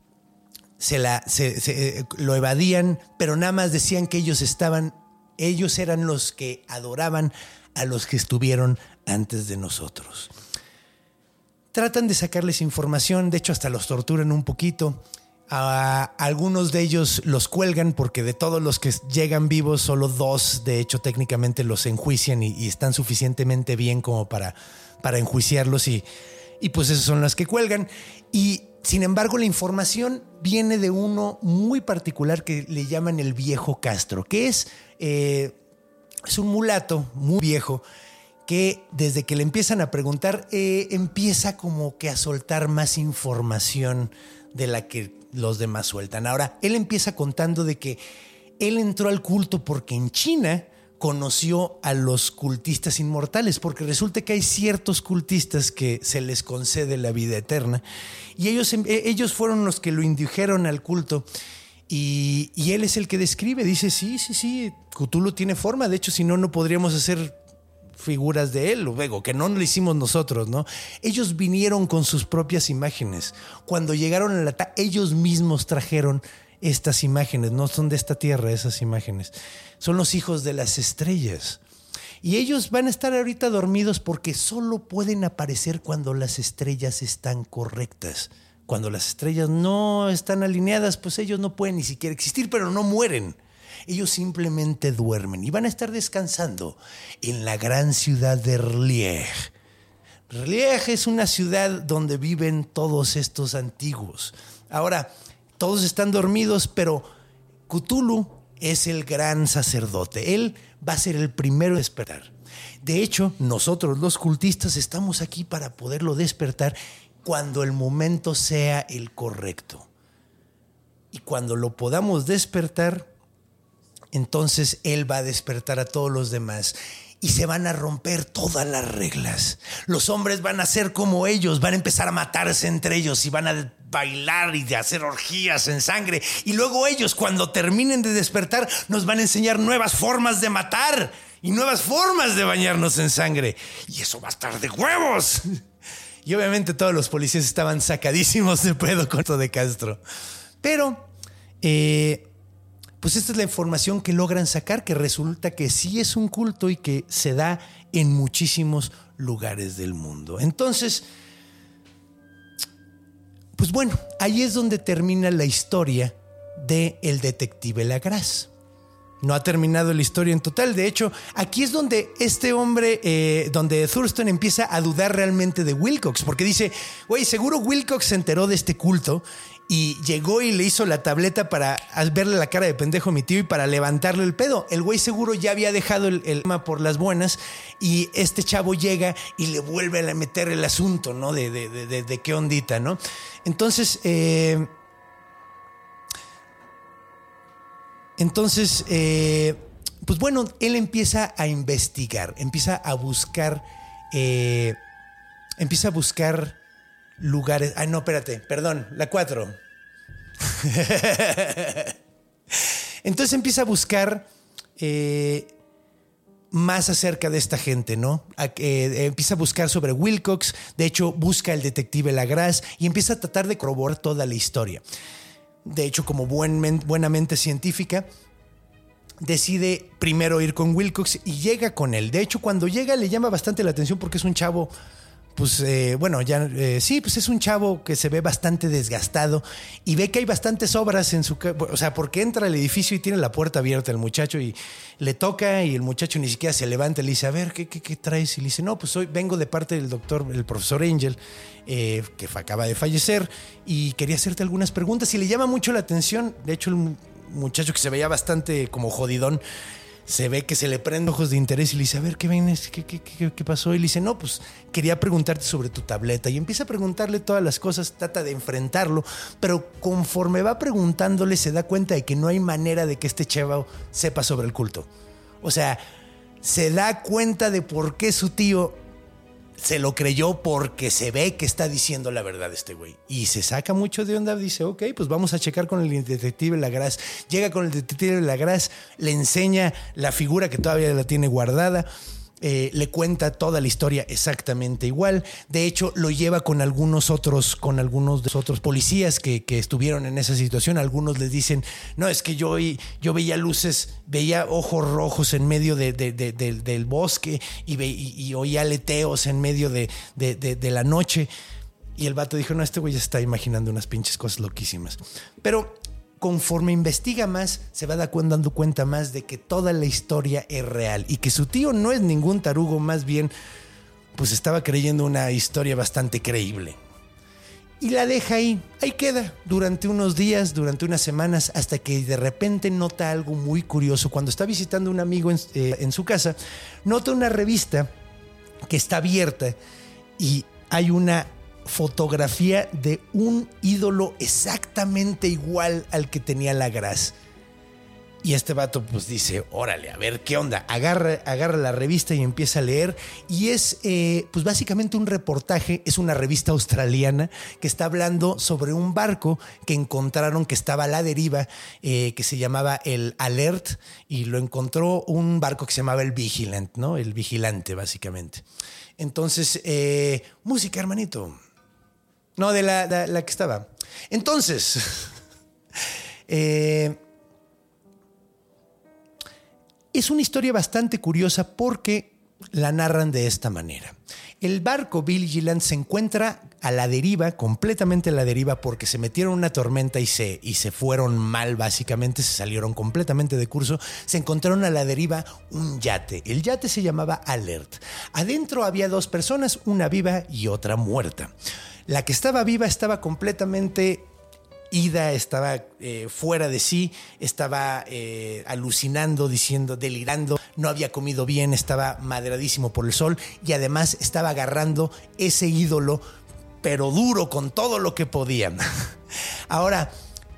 se, la, se, lo evadían, pero nada más decían que ellos estaban ellos eran los que adoraban a los que estuvieron antes de nosotros. Tratan de sacarles información, de hecho hasta los torturan un poquito. A algunos de ellos los cuelgan porque de todos los que llegan vivos, solo dos, de hecho técnicamente los enjuician y, están suficientemente bien como para, para enjuiciarlos y, y pues esos son las que cuelgan. Y sin embargo, la información viene de uno muy particular que le llaman el viejo Castro, que es, eh, es un mulato muy viejo que desde que le empiezan a preguntar, eh, empieza como que a soltar más información de la que los demás sueltan. Ahora, él empieza contando de que él entró al culto porque en China conoció a los cultistas inmortales, porque resulta que hay ciertos cultistas que se les concede la vida eterna, y ellos, em, e, ellos fueron los que lo indujeron al culto. Y, él es el que describe, dice, sí, sí, sí, Cthulhu tiene forma, de hecho, si no, no podríamos hacer figuras de él, luego, que no lo hicimos nosotros, ¿no? Ellos vinieron con sus propias imágenes. Cuando llegaron a la ellos mismos trajeron estas imágenes, no son de esta tierra esas imágenes, son los hijos de las estrellas. Y ellos van a estar ahorita dormidos porque solo pueden aparecer cuando las estrellas están correctas. Cuando las estrellas no están alineadas, pues ellos no pueden ni siquiera existir, pero no mueren. Ellos simplemente duermen y van a estar descansando en la gran ciudad de Rlieg. Rlieg es una ciudad donde viven todos estos antiguos. Ahora, todos están dormidos, pero Cthulhu es el gran sacerdote. Él va a ser el primero a despertar. De hecho, nosotros los cultistas estamos aquí para poderlo despertar cuando el momento sea el correcto. Y cuando lo podamos despertar, entonces Él va a despertar a todos los demás y se van a romper todas las reglas. Los hombres van a ser como ellos, van a empezar a matarse entre ellos y van a bailar y de hacer orgías en sangre. Y luego ellos, cuando terminen de despertar, nos van a enseñar nuevas formas de matar y nuevas formas de bañarnos en sangre. Y eso va a estar de huevos. Y obviamente todos los policías estaban sacadísimos de pedo con de Castro. Pero, eh, pues esta es la información que logran sacar, que resulta que sí es un culto y que se da en muchísimos lugares del mundo. Entonces, pues bueno, ahí es donde termina la historia de El Detective Lagras. No ha terminado la historia en total. De hecho, aquí es donde este hombre, eh, donde Thurston empieza a dudar realmente de Wilcox, porque dice, güey, seguro Wilcox se enteró de este culto y llegó y le hizo la tableta para verle la cara de pendejo a mi tío y para levantarle el pedo. El güey seguro ya había dejado el, tema por las buenas y este chavo llega y le vuelve a meter el asunto, ¿no? De, de, qué ondita, ¿no? Entonces, eh, entonces, eh, pues bueno, él empieza a investigar, empieza a buscar, eh, empieza a buscar lugares. Ah, no, espérate, perdón, la 4. (laughs) Entonces empieza a buscar eh, más acerca de esta gente, ¿no? Empieza a buscar sobre Wilcox, de hecho busca el detective Lagras y empieza a tratar de corroborar toda la historia. De hecho, como buen, buena mente científica, decide primero ir con Wilcox y llega con él. De hecho, cuando llega le llama bastante la atención porque es un chavo pues eh, bueno, ya eh, sí, pues es un chavo que se ve bastante desgastado y ve que hay bastantes obras en su... O sea, porque entra al edificio y tiene la puerta abierta el muchacho y le toca y el muchacho ni siquiera se levanta y le dice, a ver, ¿qué, qué, traes? Y le dice, no, pues hoy vengo de parte del doctor, el profesor Angel, eh, que acaba de fallecer y quería hacerte algunas preguntas y le llama mucho la atención. De hecho, el muchacho que se veía bastante como jodidón se ve que se le prende ojos de interés y le dice, a ver, ¿qué vienes? ¿Qué, qué, pasó? Y le dice, no, pues quería preguntarte sobre tu tableta. Y empieza a preguntarle todas las cosas, trata de enfrentarlo, pero conforme va preguntándole se da cuenta de que no hay manera de que este chavo sepa sobre el culto. O sea, se da cuenta de por qué su tío se lo creyó porque se ve que está diciendo la verdad este güey. Y se saca mucho de onda, dice, ok, pues vamos a checar con el detective Lagras. Llega con el detective Lagras, le enseña la figura que todavía la tiene guardada. Eh, le cuenta toda la historia exactamente igual. De hecho, lo lleva con algunos otros, con algunos de los otros policías que, estuvieron en esa situación. Algunos les dicen, no, es que yo, yo veía luces, veía ojos rojos en medio del bosque y, oía aleteos en medio de, la noche. Y el vato dijo, no, este güey está imaginando unas pinches cosas loquísimas. Pero conforme investiga más, se va dando cuenta más de que toda la historia es real y que su tío no es ningún tarugo, más bien, pues estaba creyendo una historia bastante creíble. Y la deja ahí, ahí queda, durante unos días, durante unas semanas, hasta que de repente nota algo muy curioso. Cuando está visitando a un amigo en, eh, en su casa, nota una revista que está abierta y hay una fotografía de un ídolo exactamente igual al que tenía la Gras. Y este vato pues dice, órale, a ver qué onda. Agarra, agarra la revista y empieza a leer. Y es eh, pues básicamente un reportaje, es una revista australiana que está hablando sobre un barco que encontraron que estaba a la deriva, eh, que se llamaba el Alert, y lo encontró un barco que se llamaba el Vigilant, ¿no? El vigilante, básicamente. Entonces, eh, música, hermanito. No, de la, que estaba. Entonces, (laughs) eh, es una historia bastante curiosa porque la narran de esta manera. El barco Vigilant se encuentra a la deriva, completamente a la deriva, porque se metieron una tormenta y se, y se fueron mal, básicamente, se salieron completamente de curso. Se encontraron a la deriva un yate. El yate se llamaba Alert. Adentro había dos personas, una viva y otra muerta. La que estaba viva estaba completamente ida, estaba eh, fuera de sí, estaba eh, alucinando, diciendo, delirando, no había comido bien, estaba madradísimo por el sol y además estaba agarrando ese ídolo, pero duro con todo lo que podía. (laughs) Ahora,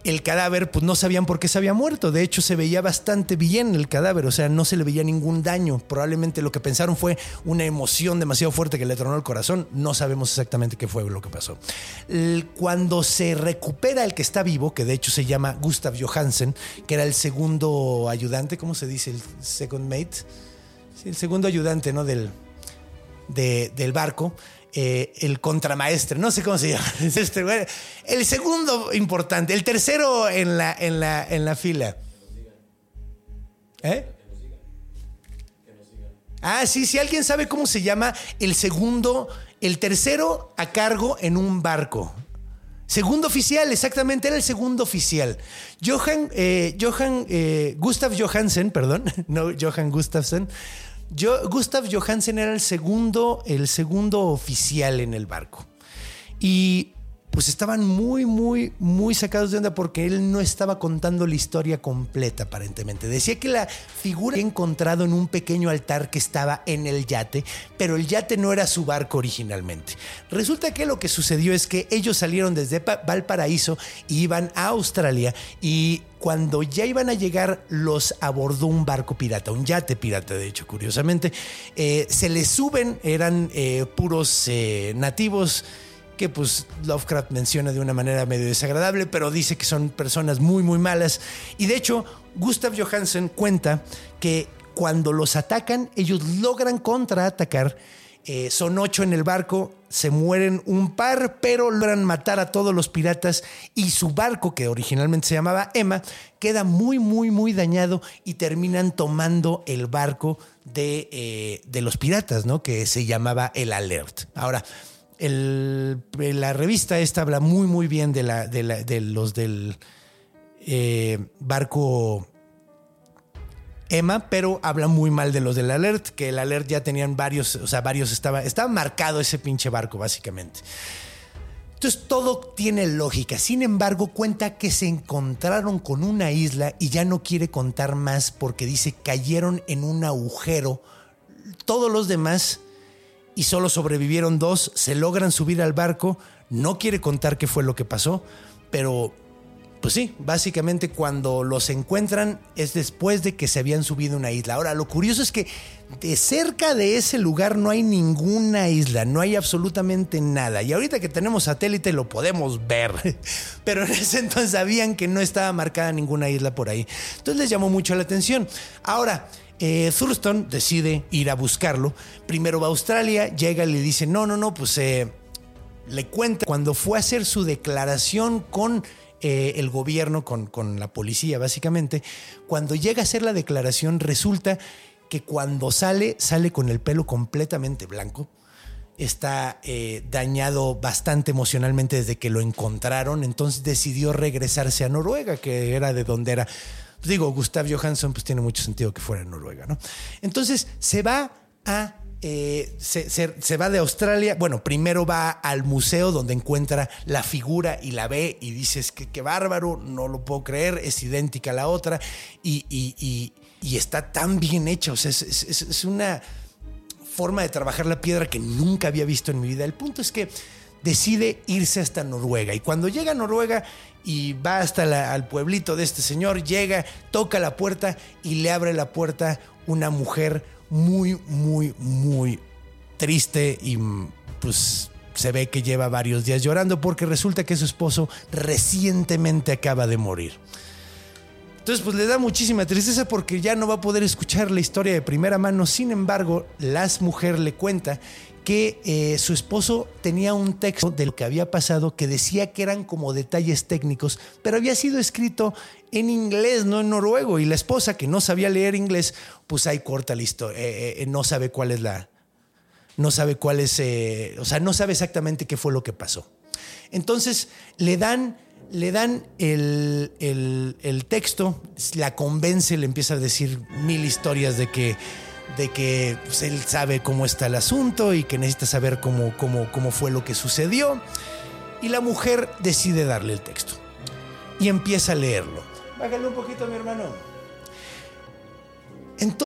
el cadáver, pues no sabían por qué se había muerto. De hecho, se veía bastante bien el cadáver, o sea, no se le veía ningún daño. Probablemente lo que pensaron fue una emoción demasiado fuerte que le tronó el corazón. No sabemos exactamente qué fue lo que pasó. Cuando se recupera el que está vivo, que de hecho se llama Gustav Johansen, que era el segundo ayudante, ¿cómo se dice? El second mate. el segundo ayudante, ¿no? Del, del barco eh, el contramaestre, no sé cómo se (laughs) llama. Este, el segundo importante, el tercero en la, en la, en la fila. ¿Eh? Ah, sí, si alguien sabe cómo se llama el segundo, el tercero a cargo en un barco. Segundo oficial, exactamente, era el segundo oficial. Johan, eh, Johan eh, Gustav Johansen, perdón, (laughs) no Johan Gustafsson. Yo, Gustav Johansen era el segundo, el segundo oficial en el barco. Y pues estaban muy, muy, muy sacados de onda porque él no estaba contando la historia completa, aparentemente. Decía que la figura había encontrado en un pequeño altar que estaba en el yate, pero el yate no era su barco originalmente. Resulta que lo que sucedió es que ellos salieron desde Valparaíso y iban a Australia y cuando ya iban a llegar, los abordó un barco pirata, un yate pirata, de hecho, curiosamente. Eh, se les suben, eran eh, puros eh, nativos que pues Lovecraft menciona de una manera medio desagradable, pero dice que son personas muy muy malas. Y de hecho, Gustav Johansen cuenta que cuando los atacan, ellos logran contraatacar. Eh, son ocho en el barco, se mueren un par, pero logran matar a todos los piratas y su barco, que originalmente se llamaba Emma, queda muy, muy, muy dañado y terminan tomando el barco de, eh, de los piratas, ¿no? Que se llamaba el Alert. Ahora, la revista esta habla muy, muy bien de, los del eh, barco Emma, pero habla muy mal de los del Alert, que el Alert ya tenían varios, o sea, varios estaba, estaba marcado ese pinche barco, básicamente. Entonces todo tiene lógica. Sin embargo, cuenta que se encontraron con una isla y ya no quiere contar más porque dice cayeron en un agujero. Todos los demás y solo sobrevivieron dos, se logran subir al barco, no quiere contar qué fue lo que pasó, pero pues sí, básicamente cuando los encuentran es después de que se habían subido a una isla. Ahora, lo curioso es que de cerca de ese lugar no hay ninguna isla, no hay absolutamente nada. Y ahorita que tenemos satélite lo podemos ver. (laughs) Pero en ese entonces sabían que no estaba marcada ninguna isla por ahí. Entonces les llamó mucho la atención. Ahora, eh, Thurston decide ir a buscarlo. Primero va a Australia, llega y le dice, no, no, no, pues eh, le cuenta cuando fue a hacer su declaración con eh, el gobierno, con, la policía básicamente, cuando llega a hacer la declaración resulta que cuando sale, sale con el pelo completamente blanco. Está eh, dañado bastante emocionalmente desde que lo encontraron, entonces decidió regresarse a Noruega, que era de donde era digo, Gustav Johansson, pues tiene mucho sentido que fuera en Noruega, ¿no? Entonces se va a eh, se, va de Australia. Bueno, primero va al museo donde encuentra la figura y la ve y dices que qué bárbaro, no lo puedo creer, es idéntica a la otra y, está tan bien hecha. O sea, es, una forma de trabajar la piedra que nunca había visto en mi vida. El punto es que decide irse hasta Noruega y cuando llega a Noruega y va hasta el pueblito de este señor, llega, toca la puerta y le abre la puerta una mujer muy, muy, muy triste y pues se ve que lleva varios días llorando porque resulta que su esposo recientemente acaba de morir. Entonces, pues le da muchísima tristeza porque ya no va a poder escuchar la historia de primera mano. Sin embargo, las mujer le cuenta que eh, su esposo tenía un texto de lo que había pasado que decía que eran como detalles técnicos, pero había sido escrito en inglés, no en noruego, y la esposa que no sabía leer inglés, pues ahí corta la historia, eh, eh, no sabe cuál es la, no sabe cuál es, o sea, no sabe exactamente qué fue lo que pasó. Entonces le dan, le dan el, el texto, la convence, le empieza a decir mil historias de que de que pues, él sabe cómo está el asunto y que necesita saber cómo, cómo, cómo fue lo que sucedió. Y la mujer decide darle el texto y empieza a leerlo. Bájale un poquito, mi hermano. Entonces,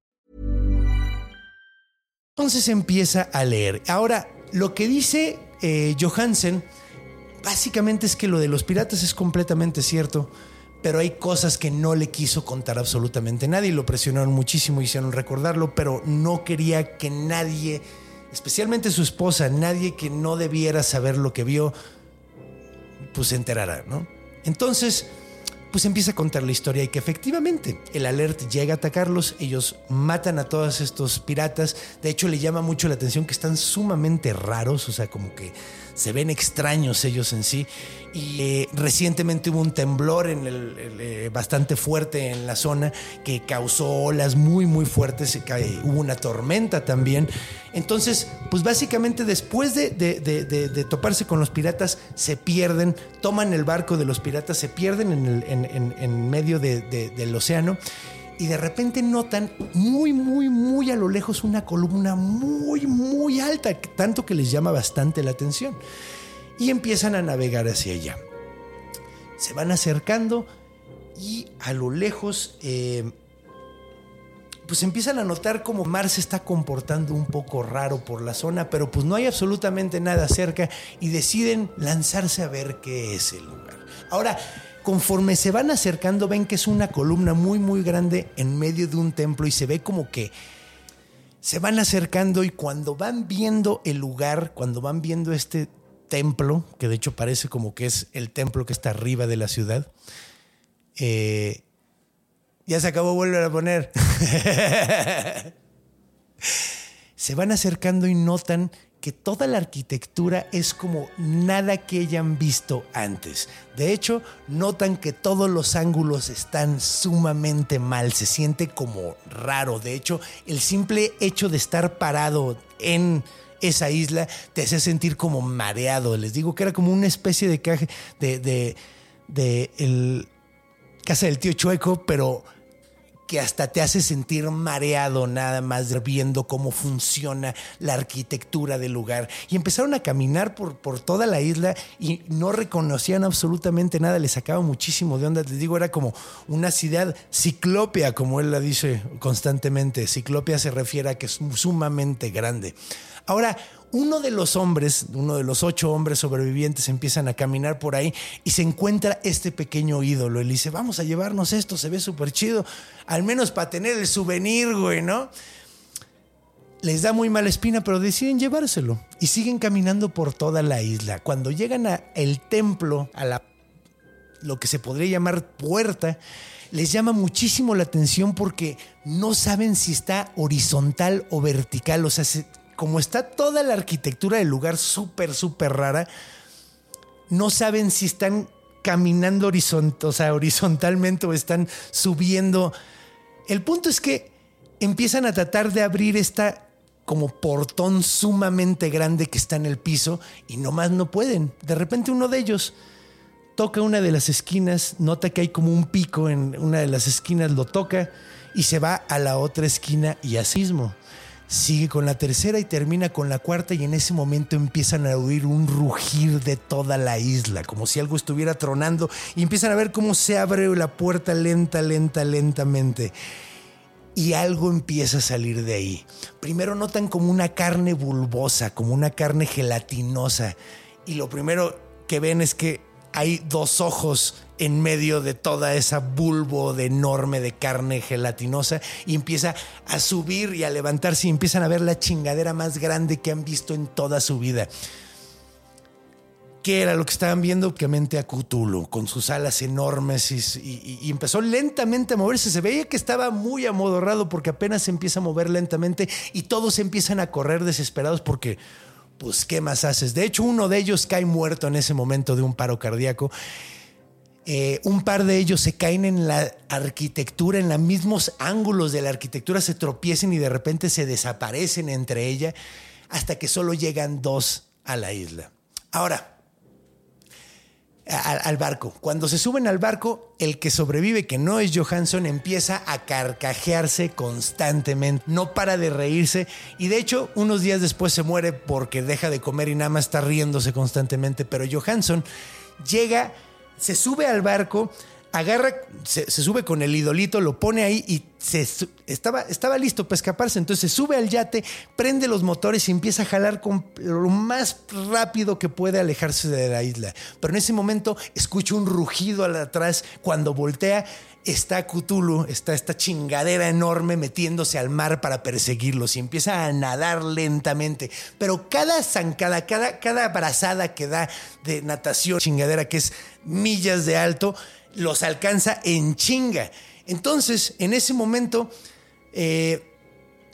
Entonces empieza a leer. Ahora, lo que dice eh, Johansen básicamente es que lo de los piratas es completamente cierto, pero hay cosas que no le quiso contar absolutamente nadie. Lo presionaron muchísimo, hicieron recordarlo, pero no quería que nadie especialmente su esposa, nadie que no debiera saber lo que vio, pues se enterará, ¿no? Entonces, pues empieza a contar la historia y que efectivamente el alert llega a atacarlos, ellos matan a todos estos piratas, de hecho le llama mucho la atención que están sumamente raros, o sea, como que se ven extraños ellos en sí. Y eh, recientemente hubo un temblor en el, eh, bastante fuerte en la zona que causó olas muy, muy fuertes. hubo una tormenta también. Entonces, pues básicamente después de, de, toparse con los piratas, se pierden, toman el barco de los piratas, se pierden en, el, en, en medio del océano y de repente notan muy, muy, muy a lo lejos una columna muy, muy alta, tanto que les llama bastante la atención. Y empiezan a navegar hacia allá. Se van acercando y a lo lejos, eh, pues empiezan a notar como Mar se está comportando un poco raro por la zona, pero pues no hay absolutamente nada cerca y deciden lanzarse a ver qué es el lugar. Ahora, conforme se van acercando ven que es una columna muy muy grande en medio de un templo y se ve como que se van acercando y cuando van viendo el lugar, cuando van viendo este templo, que de hecho parece como que es el templo que está arriba de la ciudad, eh, ya se acabó, vuelve a poner. (laughs) se van acercando y notan que toda la arquitectura es como nada que hayan visto antes. De hecho, notan que todos los ángulos están sumamente mal, se siente como raro. De hecho, el simple hecho de estar parado en esa isla te hace sentir como mareado. Les digo que era como una especie de de, de, de casa del tío Chueco, pero que hasta te hace sentir mareado nada más viendo cómo funciona la arquitectura del lugar. Y empezaron a caminar por, por toda la isla y no reconocían absolutamente nada, les sacaba muchísimo de onda. Les digo, era como una ciudad ciclópea, como él la dice constantemente. Ciclópea se refiere a que es sumamente grande. Ahora, uno de los hombres, uno de los ocho hombres sobrevivientes empiezan a caminar por ahí y se encuentra este pequeño ídolo. Él dice, vamos a llevarnos esto, se ve súper chido, al menos para tener el souvenir, güey, ¿no? Les da muy mala espina, pero deciden llevárselo y siguen caminando por toda la isla. Cuando llegan al templo, a la lo que se podría llamar puerta, les llama muchísimo la atención porque no saben si está horizontal o vertical. O sea, como está toda la arquitectura del lugar súper, súper rara, no saben si están caminando horizontalmente o están subiendo. El punto es que empiezan a tratar de abrir esta como portón sumamente grande que está en el piso y nomás no pueden. De repente uno de ellos toca una de las esquinas, nota que hay como un pico en una de las esquinas, lo toca y se va a la otra esquina y así mismo sigue con la tercera y termina con la cuarta y en ese momento empiezan a oír un rugir de toda la isla, como si algo estuviera tronando y empiezan a ver cómo se abre la puerta lenta, lenta, lentamente. Y algo empieza a salir de ahí. Primero notan como una carne bulbosa, como una carne gelatinosa. Y lo primero que ven es que hay dos ojos en medio de toda esa bulbo de enorme de carne gelatinosa y empieza a subir y a levantarse y empiezan a ver la chingadera más grande que han visto en toda su vida. ¿Qué era lo que estaban viendo? Obviamente a Cthulhu, con sus alas enormes y, empezó lentamente a moverse. Se veía que estaba muy amodorrado porque apenas se empieza a mover lentamente y todos empiezan a correr desesperados porque pues ¿qué más haces? De hecho, uno de ellos cae muerto en ese momento de un paro cardíaco. Eh, un par de ellos se caen en la arquitectura, en los mismos ángulos de la arquitectura, se tropiecen y de repente se desaparecen entre ella hasta que solo llegan dos a la isla. Ahora, al barco. Cuando se suben al barco, el que sobrevive, que no es Johansson, empieza a carcajearse constantemente, no para de reírse y de hecho unos días después se muere porque deja de comer y nada más está riéndose constantemente, pero Johansson llega, se sube al barco, agarra, se, sube con el idolito, lo pone ahí y se, estaba, estaba listo para escaparse. Entonces se sube al yate, prende los motores y empieza a jalar con lo más rápido que puede alejarse de la isla. Pero en ese momento escucha un rugido al atrás. Cuando voltea, está Cthulhu, está esta chingadera enorme metiéndose al mar para perseguirlos y empieza a nadar lentamente. Pero cada zancada, cada, cada brazada que da de natación, chingadera que es millas de alto, los alcanza en chinga. Entonces, en ese momento, eh,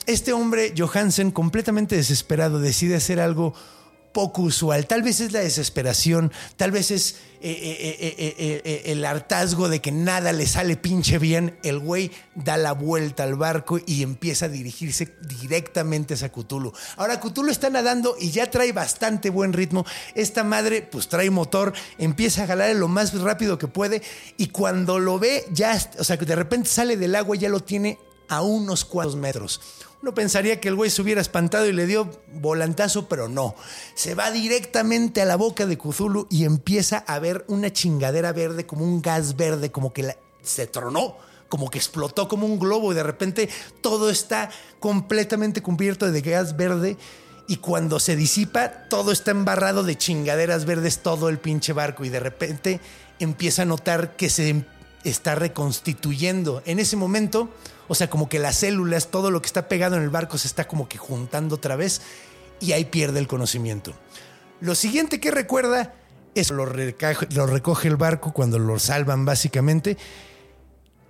este hombre, Johansen, completamente desesperado, decide hacer algo poco usual. Tal vez es la desesperación, tal vez es eh, eh, eh, el hartazgo de que nada le sale pinche bien. El güey da la vuelta al barco y empieza a dirigirse directamente a Cthulhu. Ahora Cthulhu está nadando y ya trae bastante buen ritmo. Esta madre pues trae motor, empieza a jalar lo más rápido que puede y cuando lo ve ya, o sea que de repente sale del agua ya lo tiene a unos cuantos metros. Uno pensaría que el güey se hubiera espantado y le dio volantazo, pero no. Se va directamente a la boca de Cthulhu y empieza a ver una chingadera verde, como un gas verde, como que se tronó, como que explotó como un globo y de repente todo está completamente cubierto de gas verde. Y cuando se disipa, todo está embarrado de chingaderas verdes, todo el pinche barco. Y de repente empieza a notar que se está reconstituyendo. En ese momento o sea, como que las células, todo lo que está pegado en el barco se está como que juntando otra vez y ahí pierde el conocimiento. Lo siguiente que recuerda es lo, lo recoge el barco cuando lo salvan básicamente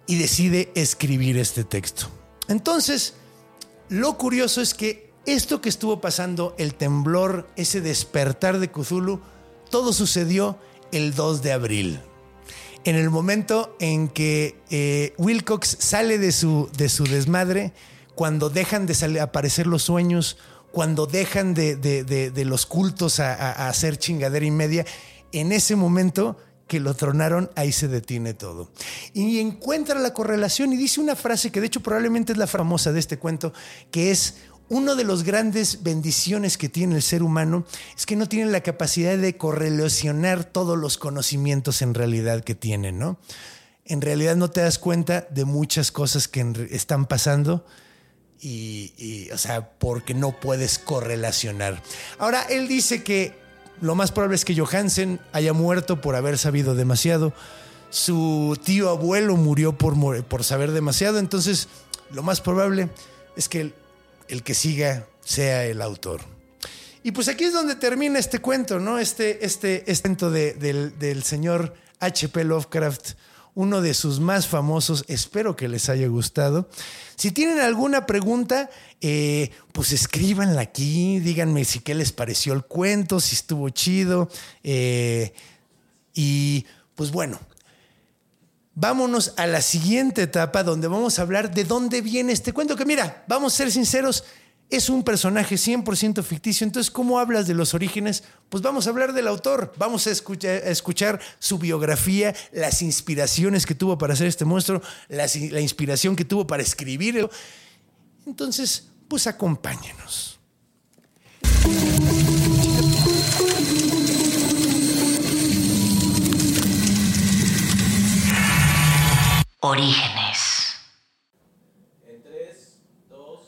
y decide escribir este texto. Entonces, lo curioso es que esto que estuvo pasando, el temblor, ese despertar de Cthulhu, todo sucedió el 2 de abril en el momento en que eh, Wilcox sale de su, de su desmadre, cuando dejan de aparecer los sueños, cuando dejan de, los cultos a, hacer chingadera y media, en ese momento que lo tronaron, ahí se detiene todo. Y encuentra la correlación y dice una frase que de hecho probablemente es la famosa de este cuento, que es una de las grandes bendiciones que tiene el ser humano es que no tiene la capacidad de correlacionar todos los conocimientos en realidad que tiene, ¿no? En realidad no te das cuenta de muchas cosas que están pasando y, o sea, porque no puedes correlacionar. Ahora, él dice que lo más probable es que Johansen haya muerto por haber sabido demasiado. Su tío abuelo murió por, por saber demasiado. Entonces, lo más probable es que el que siga sea el autor. Y pues aquí es donde termina este cuento, ¿no? Este, este, este cuento del, señor H.P. Lovecraft, uno de sus más famosos. Espero que les haya gustado. Si tienen alguna pregunta, eh, pues escríbanla aquí, díganme si qué les pareció el cuento, si estuvo chido. Eh, y pues bueno, vámonos a la siguiente etapa donde vamos a hablar de dónde viene este cuento. Que mira, vamos a ser sinceros, es un personaje 100% ficticio. Entonces, ¿cómo hablas de los orígenes? Pues vamos a hablar del autor, vamos a escuchar, su biografía, las inspiraciones que tuvo para hacer este monstruo, la, la inspiración que tuvo para escribirlo. Entonces, pues acompáñenos. Orígenes. En 3, 2,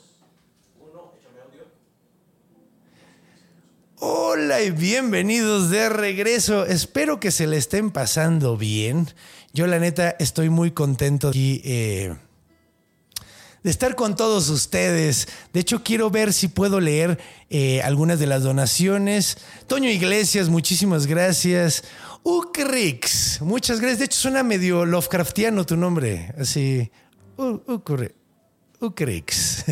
1, échame audio. Hola y bienvenidos de regreso. Espero que se le estén pasando bien. Yo la neta estoy muy contento aquí. Eh, de estar con todos ustedes. De hecho, quiero ver si puedo leer eh, algunas de las donaciones. Toño Iglesias, muchísimas gracias. Ucrix, muchas gracias. De hecho, suena medio Lovecraftiano tu nombre. Así. Ucrix. (laughs)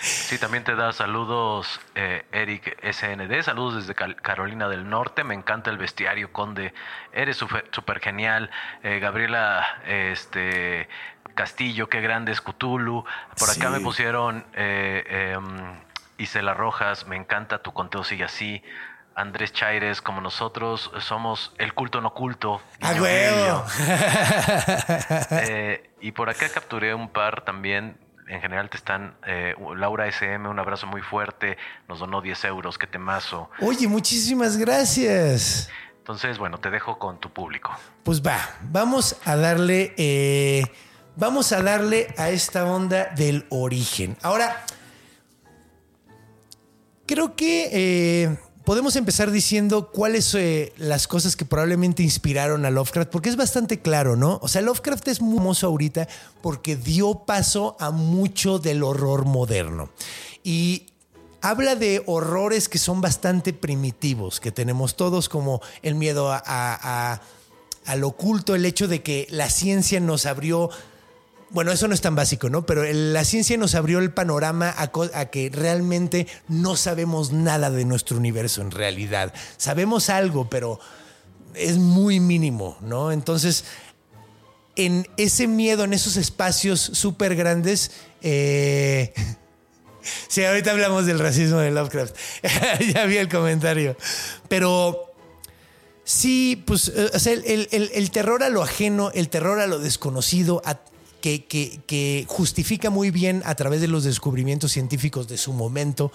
Sí, también te da saludos eh, Eric SND, saludos desde Carolina del Norte, me encanta el bestiario, Conde, eres súper genial. Eh, Gabriela este, Castillo, qué grande es Cthulhu. Por acá me pusieron eh, em, Isela Rojas, me encanta tu conteo, sigue así. Andrés Chaires, como nosotros, somos el culto no culto. ¡A huevo! (laughs) Eh, y por acá capturé un par también. En general te están. Eh, Laura SM, un abrazo muy fuerte. Nos donó 10 euros. ¡Qué temazo! Oye, muchísimas gracias. Entonces, bueno, te dejo con tu público. Pues va, vamos a darle. Eh, vamos a darle a esta onda del origen. Ahora, creo que podemos empezar diciendo cuáles son eh, las cosas que probablemente inspiraron a Lovecraft, porque es bastante claro, ¿no? O sea, Lovecraft es muy famoso ahorita porque dio paso a mucho del horror moderno. Y habla de horrores que son bastante primitivos, que tenemos todos, como el miedo a, al oculto, el hecho de que la ciencia nos abrió bueno, eso no es tan básico, ¿no? Pero la ciencia nos abrió el panorama a, que realmente no sabemos nada de nuestro universo en realidad. Sabemos algo, pero es muy mínimo, ¿no? Entonces, en ese miedo, en esos espacios súper grandes, eh, (laughs) sí, ahorita hablamos del racismo de Lovecraft. (laughs) ya vi el comentario. Pero sí, pues, eh, o sea, el, el, terror a lo ajeno, el terror a lo desconocido, a, que, justifica muy bien a través de los descubrimientos científicos de su momento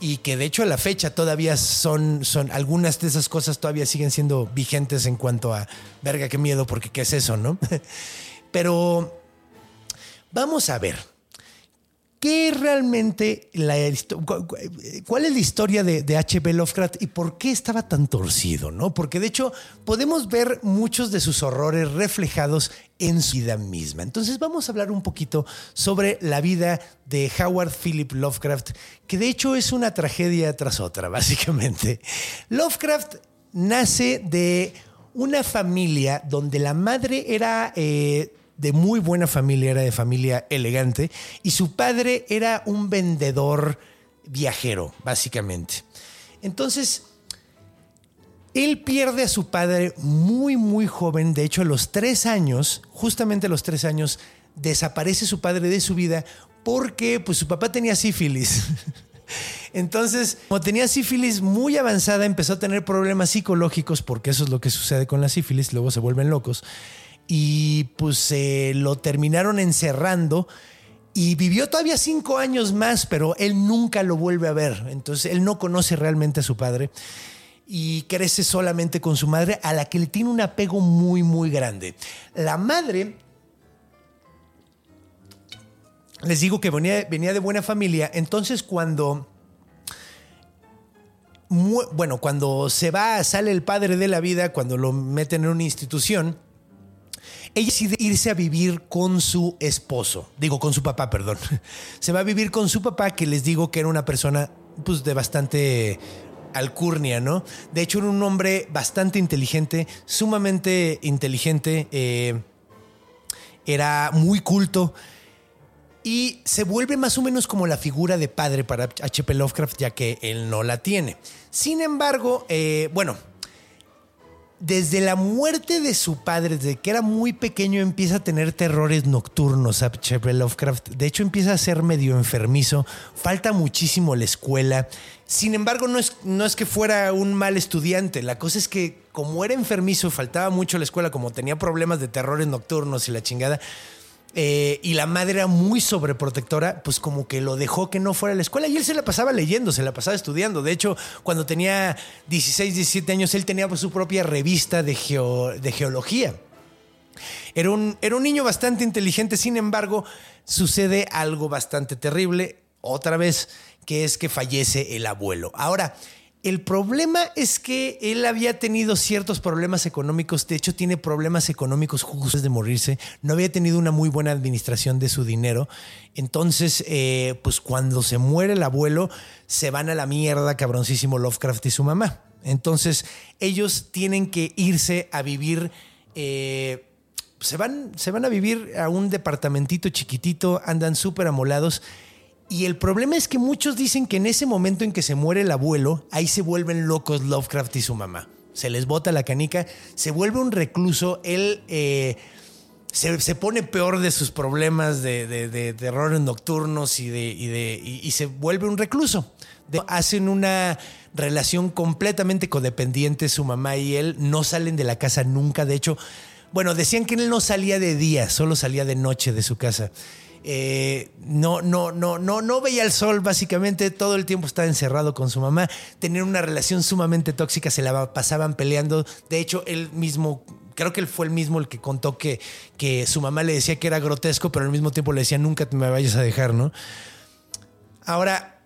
y que de hecho a la fecha todavía son, son algunas de esas cosas todavía siguen siendo vigentes en cuanto a verga, qué miedo, porque qué es eso, ¿no? (laughs) Pero vamos a ver. ¿Qué realmente la cuál es la historia de, H.P. Lovecraft y por qué estaba tan torcido? ¿no? Porque de hecho podemos ver muchos de sus horrores reflejados en su vida misma. Entonces vamos a hablar un poquito sobre la vida de Howard Philip Lovecraft, que de hecho es una tragedia tras otra, básicamente. Lovecraft nace de una familia donde la madre era... Eh, de muy buena familia, era de familia elegante, y su padre era un vendedor viajero, básicamente. Entonces, él pierde a su padre muy, muy joven, de hecho a los tres años, justamente a los tres años, desaparece su padre de su vida porque pues, su papá tenía sífilis. (laughs) Entonces, como tenía sífilis muy avanzada, empezó a tener problemas psicológicos, porque eso es lo que sucede con la sífilis, luego se vuelven locos y pues lo terminaron encerrando y vivió todavía cinco años más, pero él nunca lo vuelve a ver. Entonces él no conoce realmente a su padre y crece solamente con su madre, a la que le tiene un apego muy, muy grande. La madre, les digo que venía, venía de buena familia, entonces cuando... bueno, cuando se va, sale el padre de la vida, cuando lo meten en una institución, ella decide irse a vivir con su esposo, digo con su papá, perdón. (laughs) Se va a vivir con su papá, que les digo que era una persona pues de bastante alcurnia, ¿no? De hecho era un hombre bastante inteligente, sumamente inteligente, eh, era muy culto y se vuelve más o menos como la figura de padre para H.P. Lovecraft, ya que él no la tiene. Sin embargo, eh, bueno, desde la muerte de su padre, desde que era muy pequeño, empieza a tener terrores nocturnos H.P. Lovecraft. De hecho, empieza a ser medio enfermizo. Falta muchísimo la escuela. Sin embargo, no es, no es que fuera un mal estudiante. La cosa es que, como era enfermizo, faltaba mucho la escuela, como tenía problemas de terrores nocturnos y la chingada, eh, y la madre era muy sobreprotectora, pues como que lo dejó que no fuera a la escuela y él se la pasaba leyendo, se la pasaba estudiando. De hecho, cuando tenía 16, 17 años, él tenía su propia revista de, de geología. Era un, era un niño bastante inteligente, sin embargo, sucede algo bastante terrible, otra vez, que es que fallece el abuelo. Ahora, el problema es que él había tenido ciertos problemas económicos, de hecho tiene problemas económicos justo de morirse, no había tenido una muy buena administración de su dinero, entonces eh, pues cuando se muere el abuelo se van a la mierda cabroncísimo Lovecraft y su mamá. Entonces ellos tienen que irse a vivir... Eh, se van, se van a vivir a un departamentito chiquitito, andan súper amolados y el problema es que muchos dicen que en ese momento en que se muere el abuelo, ahí se vuelven locos Lovecraft y su mamá. Se les bota la canica, se vuelve un recluso, él eh, se, pone peor de sus problemas de, de, terrores nocturnos y, de, y, se vuelve un recluso. hacen una relación completamente codependiente, su mamá y él no salen de la casa nunca. De hecho, bueno, decían que él no salía de día, solo salía de noche de su casa. Eh, no, no, no, no, no veía el sol, básicamente todo el tiempo estaba encerrado con su mamá, tenían una relación sumamente tóxica, se la pasaban peleando. De hecho, él mismo, creo que él fue el mismo el que contó que, que su mamá le decía que era grotesco, pero al mismo tiempo le decía nunca te me vayas a dejar, ¿no? Ahora,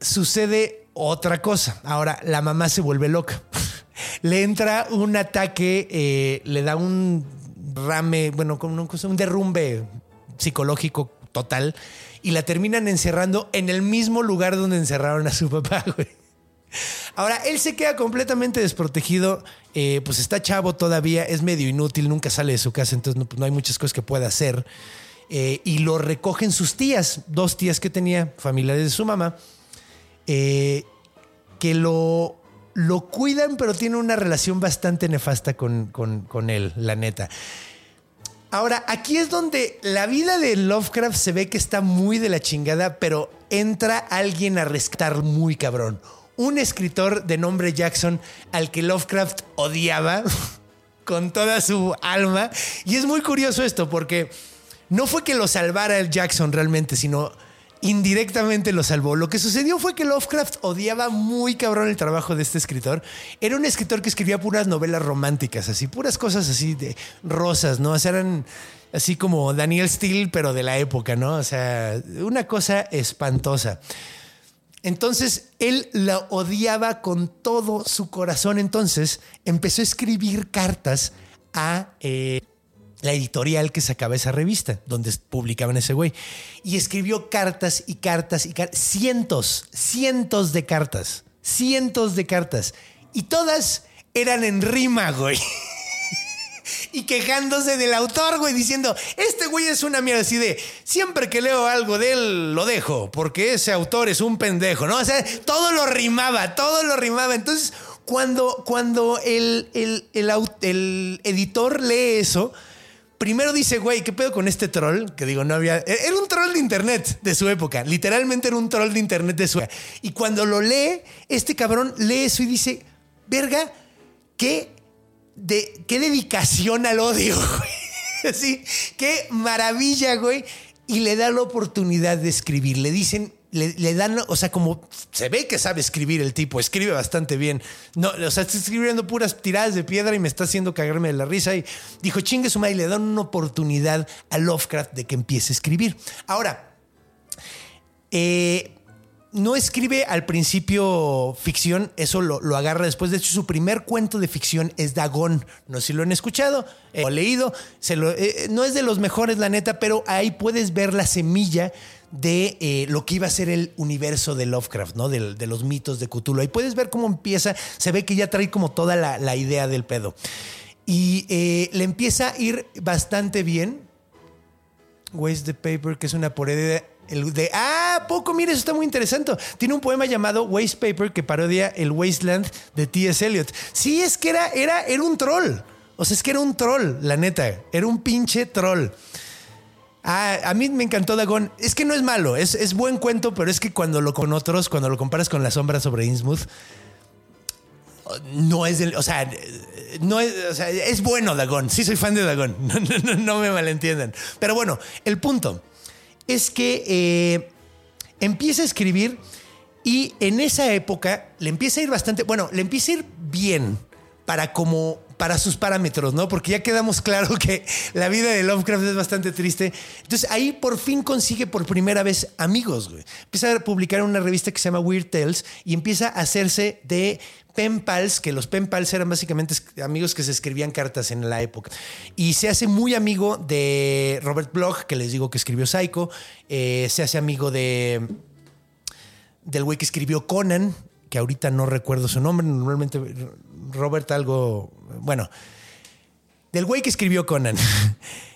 sucede otra cosa. Ahora, la mamá se vuelve loca. (laughs) le entra un ataque, eh, le da un rame, bueno, como un derrumbe psicológico total y la terminan encerrando en el mismo lugar donde encerraron a su papá. (laughs) Ahora, él se queda completamente desprotegido, eh, pues está chavo todavía, es medio inútil, nunca sale de su casa, entonces no, pues, hay muchas cosas que pueda hacer. Eh, y lo recogen sus tías, dos tías que tenía, familiares de su mamá, eh, que lo, lo cuidan, pero tiene una relación bastante nefasta con, con él, la neta. Ahora, aquí es donde la vida de Lovecraft se ve que está muy de la chingada, pero entra alguien a rescatar muy cabrón. Un escritor de nombre Jackson al que Lovecraft odiaba (laughs) con toda su alma. Y es muy curioso esto porque no fue que lo salvara el Jackson realmente, sino indirectamente lo salvó. Lo que sucedió fue que Lovecraft odiaba muy cabrón el trabajo de este escritor. Era un escritor que escribía puras novelas románticas, así, puras cosas así de rosas, ¿no? O sea, eran así como Daniel Steele, pero de la época, ¿no? O sea, una cosa espantosa. Entonces, él la odiaba con todo su corazón. Entonces, empezó a escribir cartas a... Eh, la editorial que sacaba esa revista, donde publicaban ese güey. Y escribió cartas y cartas y cartas, cientos, cientos de cartas, cientos de cartas. Y todas eran en rima, güey. (laughs) y quejándose del autor, güey, diciendo, este güey es una mierda así de, siempre que leo algo de él, lo dejo, porque ese autor es un pendejo, ¿no? O sea, todo lo rimaba, todo lo rimaba. Entonces, cuando, cuando el, el, el editor lee eso, primero dice, güey, ¿qué pedo con este troll? Que digo, no había. E-, era un troll de internet de su época. Literalmente era un troll de internet de su época. Y cuando lo lee, este cabrón lee eso y dice, verga, qué, de, qué dedicación al odio, (laughs) güey. Así, qué maravilla, güey. Y le da la oportunidad de escribir. Le dicen, le, dan, o sea, como se ve que sabe escribir el tipo, escribe bastante bien. No, o sea, está escribiendo puras tiradas de piedra y me está haciendo cagarme de la risa. Y dijo, chingue su madre, y le dan una oportunidad a Lovecraft de que empiece a escribir. Ahora, eh, no escribe al principio ficción, eso lo, agarra después. De hecho, su primer cuento de ficción es Dagón. No sé si lo han escuchado eh, o leído. Se lo, eh, no es de los mejores, la neta, pero ahí puedes ver la semilla de eh, lo que iba a ser el universo de Lovecraft, ¿no? De, los mitos de Cthulhu. Ahí puedes ver cómo empieza. Se ve que ya trae como toda la, idea del pedo. Y le empieza a ir bastante bien. Waste the Paper, que es una porede el de, ah, poco, mire, eso está muy interesante. Tiene un poema llamado Waste Paper que parodia el Wasteland de T.S. Eliot. Sí, es que era, era, era un troll. O sea, es que era un troll, la neta. Era un pinche troll. Ah, a mí me encantó Dagon. Es que no es malo, es, es, buen cuento, pero es que cuando lo con otros, cuando lo comparas con La sombra sobre Innsmouth, no es del, o sea, no es, o sea, es bueno Dagon. Sí soy fan de Dagon, (laughs) no, me malentiendan. Pero bueno, el punto es que eh, empieza a escribir y en esa época le empieza a ir bastante, bueno, le empieza a ir bien para como para sus parámetros, ¿no? Porque ya quedamos claro que la vida de Lovecraft es bastante triste. Entonces ahí por fin consigue por primera vez amigos, güey. Empieza a publicar una revista que se llama Weird Tales y empieza a hacerse de pen pals, que los pen pals eran básicamente amigos que se escribían cartas en la época. Y se hace muy amigo de Robert Bloch, que les digo que escribió Psycho. Eh, se hace amigo de del güey que escribió Conan, que ahorita no recuerdo su nombre, normalmente Robert algo, bueno, del güey que escribió Conan. (laughs)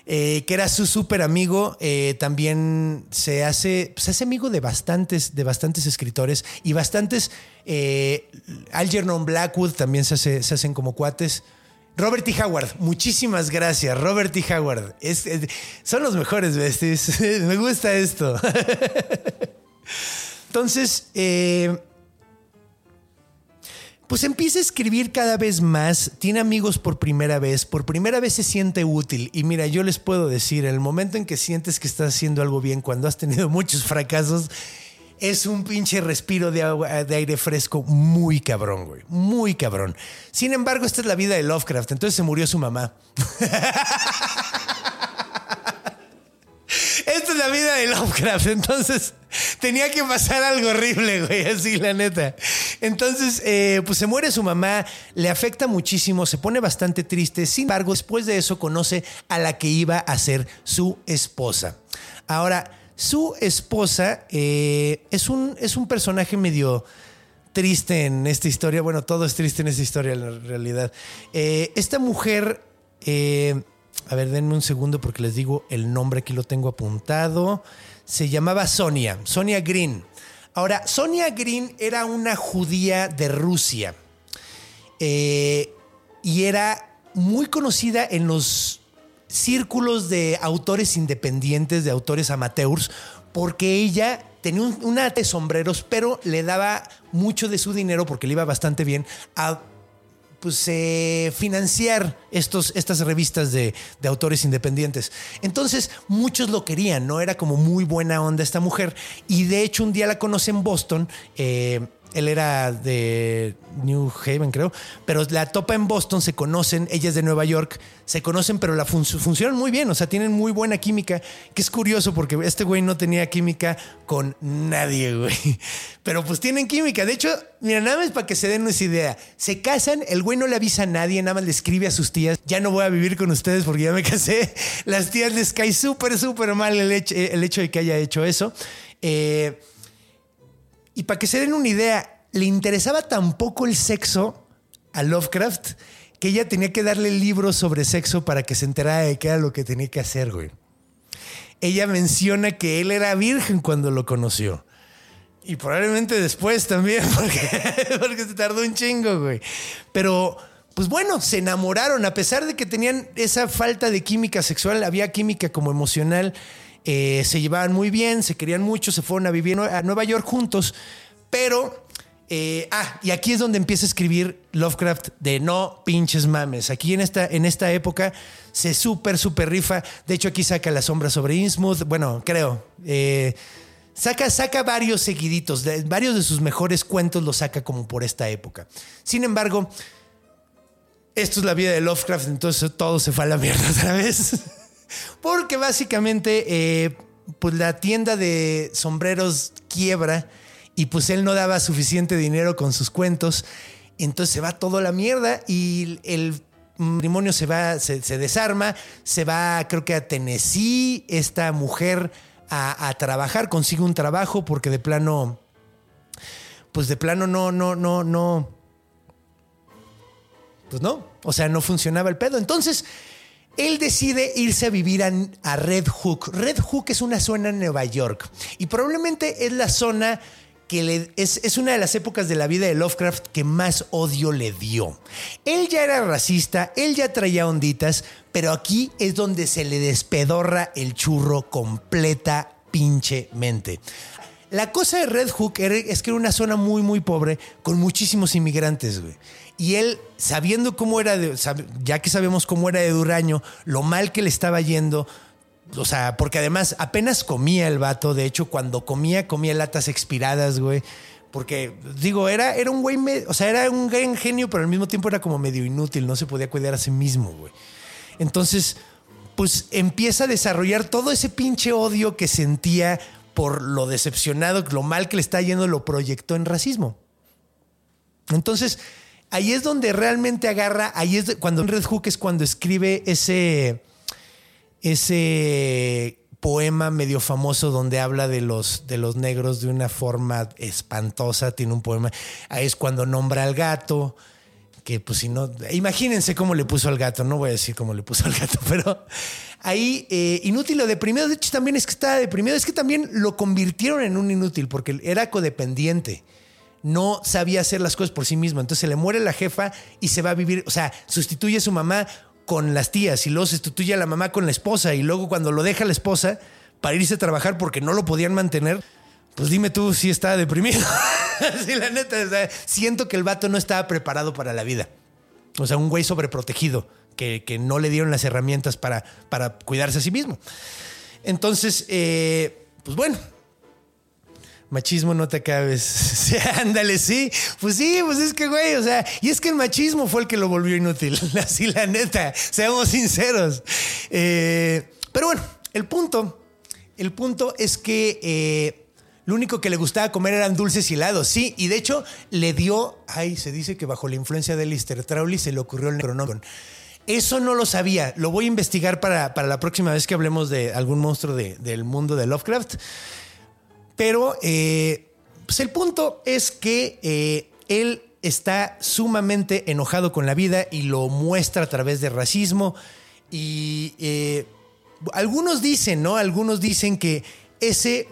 Eh, que era su súper amigo, eh, también se hace, se hace amigo de bastantes, de bastantes escritores y bastantes. Eh, Algernon Blackwood también se, hace, se hacen como cuates. Robert T. Howard, muchísimas gracias. Robert T. Howard, son los mejores besties. (laughs) Me gusta esto. (laughs) Entonces, pues empieza a escribir cada vez más, tiene amigos por primera vez, por primera vez se siente útil. Y mira, yo les puedo decir, el momento en que sientes que estás haciendo algo bien, cuando has tenido (laughs) muchos fracasos, es un pinche respiro de, de aire fresco muy cabrón, güey. Muy cabrón. Sin embargo, esta es la vida de Lovecraft. Entonces se murió su mamá. (laughs) esta es la vida de Lovecraft. Entonces tenía que pasar algo horrible, güey, así la neta. Entonces, eh, pues se muere su mamá, le afecta muchísimo, se pone bastante triste. Sin embargo, después de eso conoce a la que iba a ser su esposa. Ahora, su esposa eh, es, un, es un personaje medio triste en esta historia. Bueno, todo es triste en esta historia, en realidad. Eh, esta mujer, a ver, denme un segundo porque les digo el nombre, aquí lo tengo apuntado. Se llamaba Sonia, Sonia Green. Ahora, Sonia Green era una judía de Rusia y era muy conocida en los círculos de autores independientes, de autores amateurs, porque ella tenía una de sombreros, pero le daba mucho de su dinero, porque le iba bastante bien, a pues, eh, financiar estos, estas revistas de, autores independientes. Entonces, muchos lo querían, ¿no? Era como muy buena onda esta mujer. Y de hecho, un día la conoce en Boston. Eh, él era de New Haven, creo, pero la topa en Boston, se conocen, ella es de Nueva York, se conocen, pero la funcionan muy bien, o sea, tienen muy buena química, que es curioso porque este güey no tenía química con nadie, güey. (laughs) Pero pues tienen química. De hecho, mira, nada más para que se den una idea. Se casan, el güey no le avisa a nadie, nada más le escribe a sus tías, ya no voy a vivir con ustedes porque ya me casé. (laughs) Las tías les cae súper, súper mal el hecho, el hecho de que haya hecho eso. Eh, y para que se den una idea, le interesaba tan poco el sexo a Lovecraft que ella tenía que darle libros sobre sexo para que se enterara de qué era lo que tenía que hacer, güey. Ella menciona que él era virgen cuando lo conoció. Y probablemente después también, (laughs) porque, porque se tardó un chingo, güey. Pero, pues bueno, se enamoraron, a pesar de que tenían esa falta de química sexual, había química como emocional. Eh, se llevaban muy bien, se querían mucho, se fueron a vivir a Nueva York juntos, pero... Eh, ah, y aquí es donde empieza a escribir Lovecraft de no pinches mames. Aquí en esta, en esta época se súper, súper rifa. De hecho, aquí saca La sombra sobre Innsmouth. Bueno, creo. Eh, saca, saca varios seguiditos. varios de sus mejores cuentos los saca como por esta época. Sin embargo, esto es la vida de Lovecraft, entonces todo se fue a la mierda otra vez. (laughs) Porque básicamente, eh, pues la tienda de sombreros quiebra y pues él no daba suficiente dinero con sus cuentos. Entonces se va todo la mierda y el matrimonio se va, se, desarma, se va, creo que a Tennessee, esta mujer a, a, trabajar, consigue un trabajo porque de plano, pues de plano no, no, no, no, pues no, o sea, no funcionaba el pedo. Entonces, él decide irse a vivir a, Red Hook. Red Hook es una zona en Nueva York y probablemente es la zona que es, es, una de las épocas de la vida de Lovecraft que más odio le dio. Él ya era racista, él ya traía onditas, pero aquí es donde se le despedorra el churro completa pinchemente. La cosa de Red Hook es que era una zona muy, muy pobre con muchísimos inmigrantes, güey. Y él, sabiendo cómo era, de, ya que sabemos cómo era de Duraño, lo mal que le estaba yendo, o sea, porque además apenas comía el vato, de hecho, cuando comía, comía latas expiradas, güey. Porque, digo, era, era un güey, o sea, era un genio, pero al mismo tiempo era como medio inútil, no se podía cuidar a sí mismo, güey. Entonces, pues empieza a desarrollar todo ese pinche odio que sentía por lo decepcionado, lo mal que le está yendo, lo proyectó en racismo. Entonces, ahí es donde realmente agarra, ahí es cuando Red Hook es cuando escribe ese, ese poema medio famoso donde habla de los, de los negros de una forma espantosa, tiene un poema, ahí es cuando nombra al gato, que pues si no, imagínense cómo le puso al gato, no voy a decir cómo le puso al gato, (laughs) pero ahí eh, inútil o deprimido, de hecho también es que estaba deprimido, es que también lo convirtieron en un inútil porque era codependiente no sabía hacer las cosas por sí mismo. Entonces se le muere la jefa y se va a vivir, o sea, sustituye a su mamá con las tías y luego sustituye a la mamá con la esposa y luego cuando lo deja la esposa para irse a trabajar porque no lo podían mantener, pues dime tú si está deprimido. (laughs) sí, la neta, siento que el vato no estaba preparado para la vida. O sea, un güey sobreprotegido que, que no le dieron las herramientas para, para cuidarse a sí mismo. Entonces, eh, pues bueno, machismo no te acabes. (laughs) Ándale, sí. Pues sí, pues es que, güey, o sea, y es que el machismo fue el que lo volvió inútil. (laughs) Así, la neta, seamos sinceros. Eh, pero bueno, el punto, el punto es que eh, Lo único que le gustaba comer eran dulces y helados, sí. Y de hecho le dio, ay, se dice que bajo la influencia de Lister Trowley se le ocurrió el Necronomicon. Eso no lo sabía. Lo voy a investigar para, para la próxima vez que hablemos de algún monstruo de- del mundo de Lovecraft. Pero eh, pues el punto es que eh, él está sumamente enojado con la vida y lo muestra a través de racismo. Y eh, algunos dicen, ¿no? Algunos dicen que ese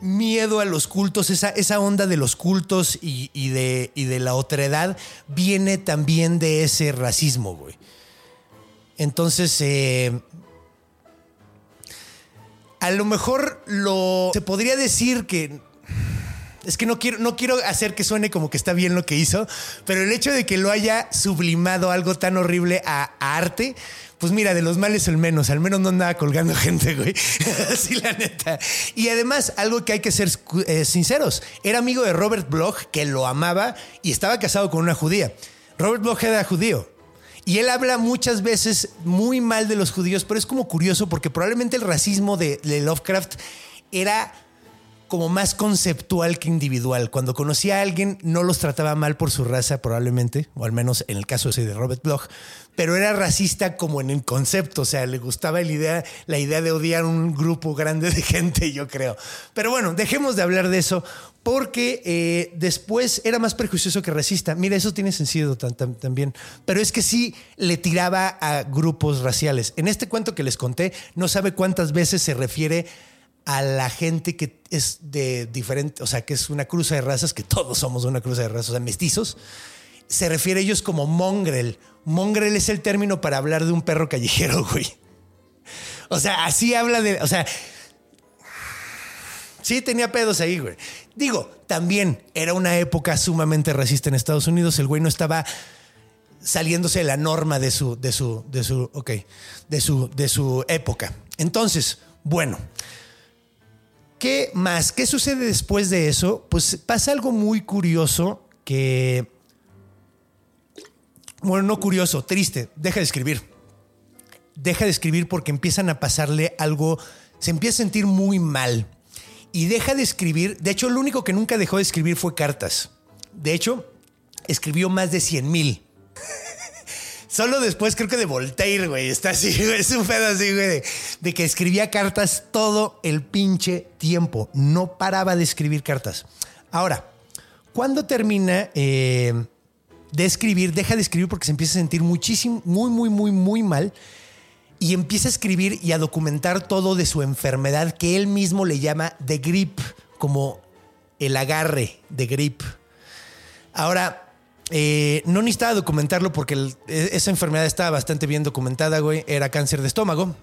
miedo a los cultos, esa, onda de los cultos y, y de, y de la otredad viene también de ese racismo, güey. Entonces, eh, a lo mejor lo se podría decir que es que no quiero, no quiero hacer que suene como que está bien lo que hizo, pero el hecho de que lo haya sublimado algo tan horrible a, arte, pues mira, de los males el menos, al menos no andaba colgando (laughs) gente, güey. (laughs) Así la neta. Y además, algo que hay que ser eh, sinceros, era amigo de Robert Bloch, que lo amaba y estaba casado con una judía. Robert Bloch era judío. Y él habla muchas veces muy mal de los judíos, pero es como curioso porque probablemente el racismo de, Lovecraft era como más conceptual que individual. Cuando conocía a alguien, no los trataba mal por su raza, probablemente, o al menos en el caso ese de Robert Bloch, pero era racista como en el concepto. O sea, le gustaba la idea, la idea de odiar un grupo grande de gente, yo creo. Pero bueno, dejemos de hablar de eso, porque eh, después era más prejuicioso que racista. Mira, eso tiene sentido también. Pero es que sí le tiraba a grupos raciales. En este cuento que les conté, no sabe cuántas veces se refiere a la gente que es de diferente, o sea, que es una cruza de razas, que todos somos una cruza de razas, o sea, mestizos, se refiere a ellos como mongrel. Mongrel es el término para hablar de un perro callejero, (laughs) güey. O sea, así habla de, o sea, sí tenía pedos ahí, güey. Digo, también era una época sumamente racista en Estados Unidos, el güey no estaba saliéndose de la norma de su, de su, de su, ok, de su, de su época. Entonces, bueno, ¿Qué más? ¿Qué sucede después de eso? Pues pasa algo muy curioso que... Bueno, no curioso, triste. Deja de escribir. Deja de escribir porque empiezan a pasarle algo... Se empieza a sentir muy mal. Y deja de escribir. De hecho, lo único que nunca dejó de escribir fue cartas. De hecho, escribió más de 100 mil. (laughs) Solo después creo que de Voltaire, güey. Está así, güey. Es un pedo así, güey. De, que escribía cartas todo el pinche tiempo. No paraba de escribir cartas. Ahora, cuando termina eh, de escribir, deja de escribir porque se empieza a sentir muchísimo, muy, muy, muy, muy mal. Y empieza a escribir y a documentar todo de su enfermedad que él mismo le llama The Grip, como el agarre de grip. Ahora, eh, no necesitaba documentarlo porque e- esa enfermedad estaba bastante bien documentada, güey. Era cáncer de estómago.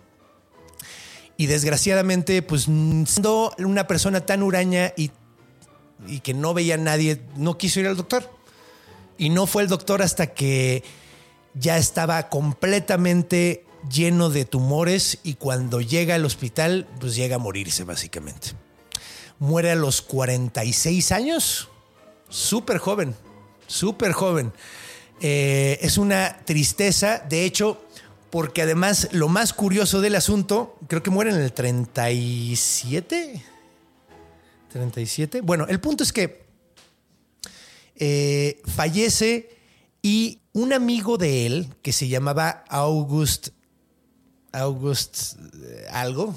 Y desgraciadamente, pues siendo una persona tan huraña y, y que no veía a nadie, no quiso ir al doctor. Y no fue el doctor hasta que ya estaba completamente lleno de tumores y cuando llega al hospital, pues llega a morirse básicamente. Muere a los 46 años, súper joven, súper joven. Eh, es una tristeza, de hecho, porque además lo más curioso del asunto, creo que muere en el 37. 37. Bueno, el punto es que eh, fallece y un amigo de él que se llamaba August August eh, algo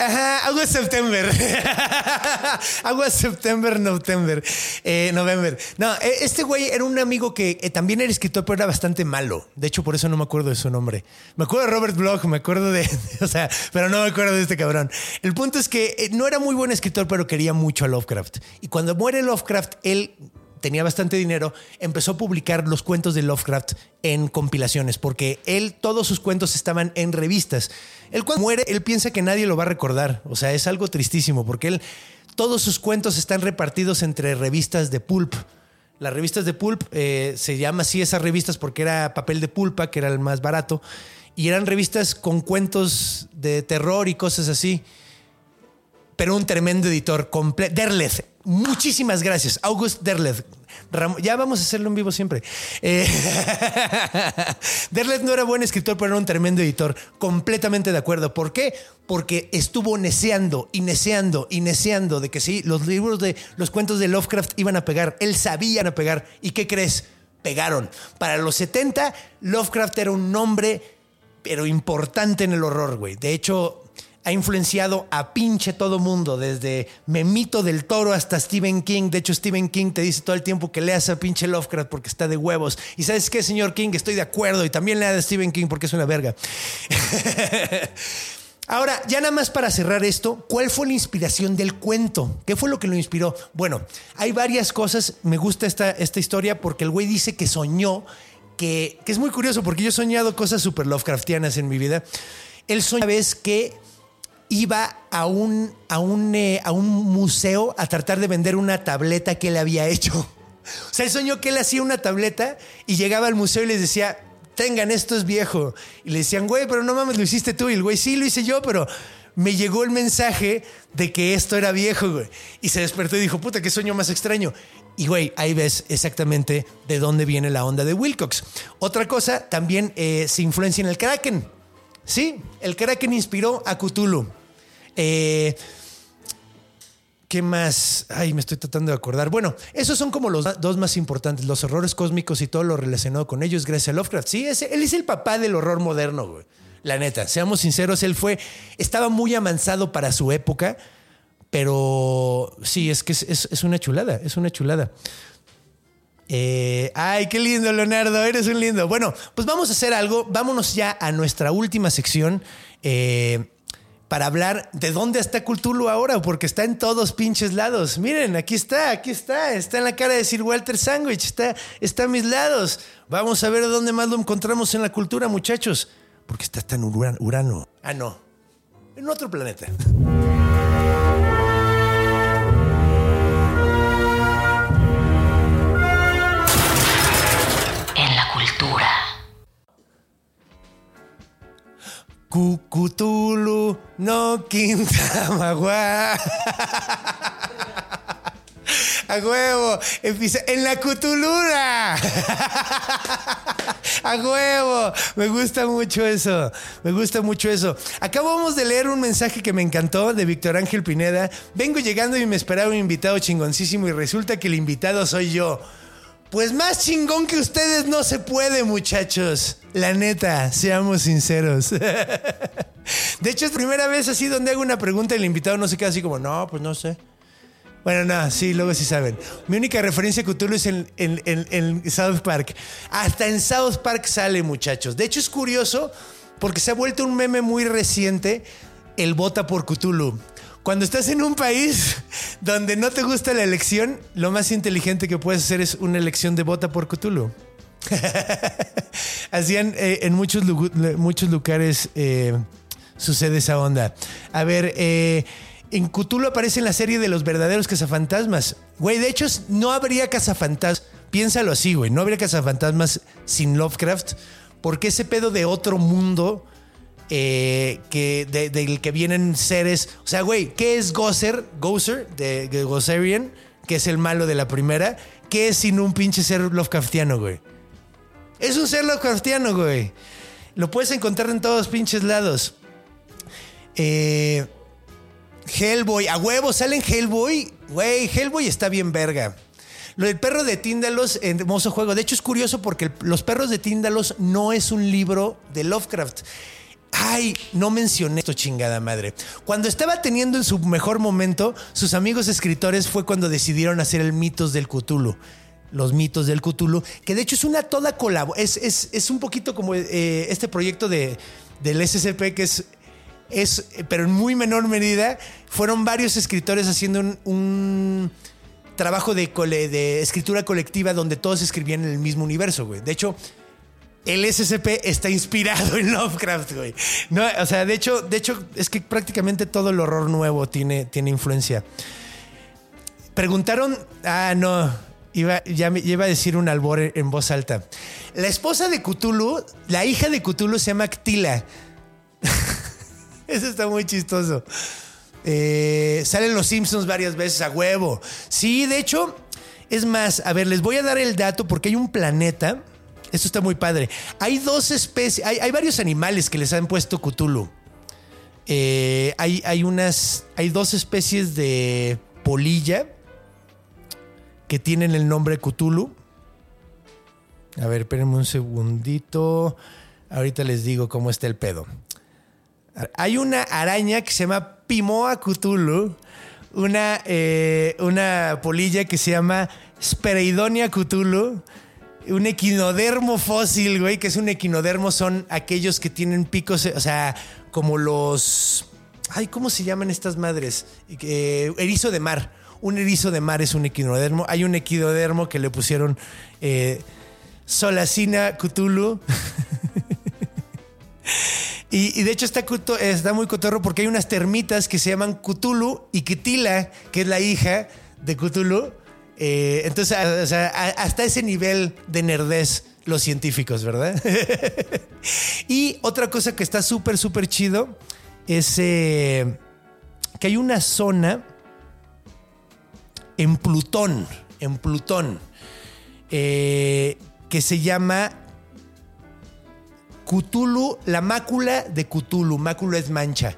Ajá, August September. August September, November. Eh, November. No, eh, este güey era un amigo que eh, también era escritor, pero era bastante malo. De hecho, por eso no me acuerdo de su nombre. Me acuerdo de Robert Bloch, me acuerdo de. (laughs) O sea, pero no me acuerdo de este cabrón. El punto es que eh, no era muy buen escritor, pero quería mucho a Lovecraft. Y cuando muere Lovecraft, él tenía bastante dinero, empezó a publicar los cuentos de Lovecraft en compilaciones, porque él, todos sus cuentos estaban en revistas. Él cuando muere, él piensa que nadie lo va a recordar. O sea, es algo tristísimo, porque él, todos sus cuentos están repartidos entre revistas de pulp. Las revistas de pulp eh, se llama así esas revistas porque era papel de pulpa, que era el más barato, y eran revistas con cuentos de terror y cosas así pero un tremendo editor. Derleth. Muchísimas gracias, August Derleth. Ya vamos a hacerlo en vivo siempre. Eh, (laughs) Derleth no era buen escritor, pero era un tremendo editor. Completamente de acuerdo. ¿Por qué? Porque estuvo neceando y neceando y neceando de que sí, los libros de los cuentos de Lovecraft iban a pegar. Él sabía a pegar. ¿Y qué crees? Pegaron. Para los 70, Lovecraft era un nombre, pero importante en el horror, güey. De hecho, ha influenciado a pinche todo mundo, desde Memito del Toro hasta Stephen King. De hecho, Stephen King te dice todo el tiempo que leas a pinche Lovecraft porque está de huevos. Y sabes qué, señor King, estoy de acuerdo. Y también lea a Stephen King porque es una verga. (laughs) Ahora, ya nada más para cerrar esto, ¿cuál fue la inspiración del cuento? ¿Qué fue lo que lo inspiró? Bueno, hay varias cosas. Me gusta esta, esta historia porque el güey dice que soñó, que, que es muy curioso porque yo he soñado cosas súper Lovecraftianas en mi vida. Él soñó una vez que iba a un, a, un, eh, a un museo a tratar de vender una tableta que él había hecho. (laughs) O sea, él soñó que él hacía una tableta y llegaba al museo y les decía, tengan, esto es viejo. Y le decían, güey, pero no mames, lo hiciste tú. Y el güey, sí, lo hice yo, pero me llegó el mensaje de que esto era viejo, güey. Y se despertó y dijo, puta, qué sueño más extraño. Y, güey, ahí ves exactamente de dónde viene la onda de Wilcox. Otra cosa, también eh, se influencia en el Kraken. Sí, el Kraken inspiró a Cthulhu. Eh, ¿Qué más? Ay, me estoy tratando de acordar. Bueno, esos son como los dos más importantes, los horrores cósmicos y todo lo relacionado con ellos, gracias a Lovecraft. Sí, él es el papá del horror moderno, güey. La neta, seamos sinceros, él fue, estaba muy amansado para su época, pero sí, es que es, es- es una chulada, es una chulada. Eh, ay, qué lindo, Leonardo, eres un lindo. Bueno, pues vamos a hacer algo. Vámonos ya a nuestra última sección eh, para hablar de dónde está Cthulhu ahora, porque está en todos pinches lados. Miren, aquí está, aquí está, está en la cara de Sir Walter Sandwich, está, está a mis lados. Vamos a ver dónde más lo encontramos en la cultura, muchachos, porque está tan Urano. Urano. Ah, no, en otro planeta. Cucutulu, no Quintamagua. A huevo, en la cutulura. A huevo, me gusta mucho eso, me gusta mucho eso. Acabamos de leer un mensaje que me encantó de Víctor Ángel Pineda. Vengo llegando y me esperaba un invitado chingoncísimo y resulta que el invitado soy yo. Pues más chingón que ustedes no se puede, muchachos. La neta, seamos sinceros. (laughs) De hecho, es primera vez así donde hago una pregunta y el invitado no se queda así como, no, pues no sé. Bueno, no, sí, luego sí saben. Mi única referencia a Cthulhu es en, en- en- en South Park. Hasta en South Park sale, muchachos. De hecho, es curioso porque se ha vuelto un meme muy reciente el vota por Cthulhu. Cuando estás en un país donde no te gusta la elección, lo más inteligente que puedes hacer es una elección de vota por Cthulhu. (laughs) Hacían eh, en muchos, muchos lugares eh, sucede esa onda. A ver, eh, en Cthulhu aparece en la serie de los verdaderos cazafantasmas. Güey, de hecho, no habría cazafantasmas. Piénsalo así, güey. No habría cazafantasmas sin Lovecraft. Porque ese pedo de otro mundo eh, que de- del que vienen seres. O sea, güey, ¿qué es Gozer? Gozer, de, de Gozerian, que es el malo de la primera. ¿Qué es sin un pinche ser Lovecraftiano, güey? Es un ser Lovecraftiano, güey. Lo puedes encontrar en todos pinches lados. Eh, Hellboy, a huevo, salen Hellboy. Güey, Hellboy está bien verga. Lo del perro de Tíndalos, hermoso juego. De hecho, es curioso porque Los perros de Tíndalos no es un libro de Lovecraft. Ay, no mencioné esto, chingada madre. Cuando estaba teniendo en su mejor momento, sus amigos escritores fue cuando decidieron hacer el mitos del Cthulhu. Los mitos del Cthulhu, que de hecho es una toda colaboración. Es, es- es un poquito como eh, este proyecto de, del SCP que es es, pero en muy menor medida, fueron varios escritores haciendo un, un trabajo de, cole- de escritura colectiva donde todos escribían en el mismo universo, güey. De hecho, el SCP está inspirado en Lovecraft, güey. No, o sea, de hecho, de hecho, es que prácticamente todo el horror nuevo tiene, tiene influencia. Preguntaron, ah, no, iba, ya me iba a decir un albor en, voz alta. La esposa de Cthulhu, la hija de Cthulhu se llama Ctila. (laughs) Eso está muy chistoso. Eh, salen los Simpsons varias veces a huevo. Sí, de hecho, es más, a ver, les voy a dar el dato porque hay un planeta. Esto está muy padre. Hay dos especies, hay, varios animales que les han puesto Cthulhu. Eh, hay, hay unas, hay dos especies de polilla que tienen el nombre Cthulhu. A ver, espérenme un segundito. Ahorita les digo cómo está el pedo. Hay una araña que se llama Pimoa Cthulhu, una, eh, una polilla que se llama Spereidonia Cthulhu, un equinodermo fósil, güey, que es un equinodermo, son aquellos que tienen picos, o sea, como los... Ay, ¿cómo se llaman estas madres? Eh, erizo de mar. Un erizo de mar es un equinodermo. Hay un equinodermo que le pusieron eh, Solacina Cthulhu. (laughs) Y, de hecho está, está muy cotorro porque hay unas termitas que se llaman Cthulhu y Kitila, que es la hija de Cthulhu. Eh, entonces, hasta ese nivel de nerdez los científicos, ¿verdad? (laughs) y otra cosa que está súper, súper chido es eh, que hay una zona en Plutón, en Plutón, eh, que se llama Cthulhu, la mácula de Cthulhu, mácula es mancha.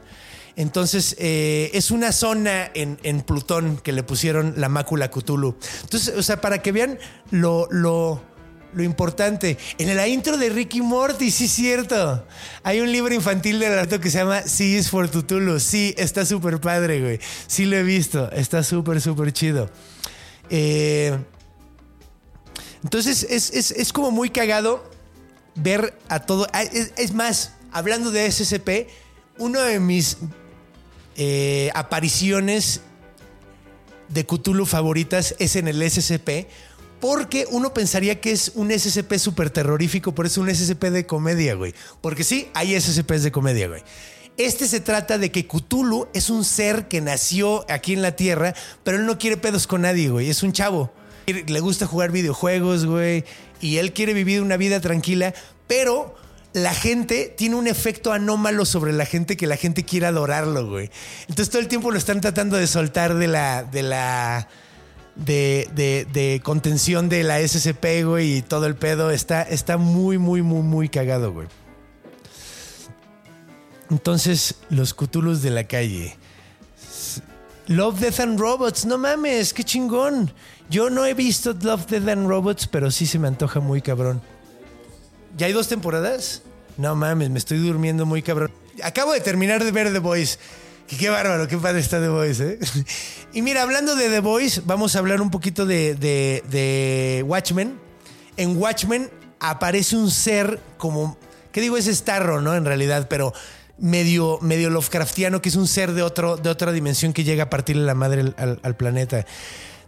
Entonces, eh, es una zona en, Plutón que le pusieron la mácula Cthulhu. Entonces, o sea, para que vean lo, lo, lo importante. En la intro de Ricky Morty, sí es cierto. Hay un libro infantil de Naruto que se llama Sí is for Cthulhu. Sí, está súper padre, güey. Sí lo he visto. Está súper, súper chido. Eh, entonces, es, es como muy cagado ver a todo. Ah, es, más, hablando de SCP, una de mis eh, apariciones de Cthulhu favoritas es en el SCP. Porque uno pensaría que es un SCP súper terrorífico, pero es un SCP de comedia, güey. Porque sí, hay SCPs de comedia, güey. Este se trata de que Cthulhu es un ser que nació aquí en la Tierra, pero él no quiere pedos con nadie, güey. Es un chavo. Le gusta jugar videojuegos, güey y él quiere vivir una vida tranquila, pero la gente tiene un efecto anómalo sobre la gente que la gente quiere adorarlo, güey. Entonces todo el tiempo lo están tratando de soltar de la. de la. De, de, contención de la SCP, güey, y todo el pedo. Está, está muy, muy, muy, muy cagado, güey. Entonces, los Cthulhus de la calle. Love, Death and Robots, no mames, qué chingón. Yo no he visto Love, Death and Robots, pero sí se me antoja muy cabrón. ¿Ya hay dos temporadas? No mames, me estoy durmiendo muy cabrón. Acabo de terminar de ver The Voice. qué bárbaro, qué padre está The Voice, ¿eh? (laughs) Y mira, hablando de The Voice, vamos a hablar un poquito de, Watchmen. En Watchmen aparece un ser como. ¿Qué digo? Es Starro, ¿no? En realidad, pero medio, medio Lovecraftiano, que es un ser de, otro, de otra dimensión que llega a partirle la madre al planeta.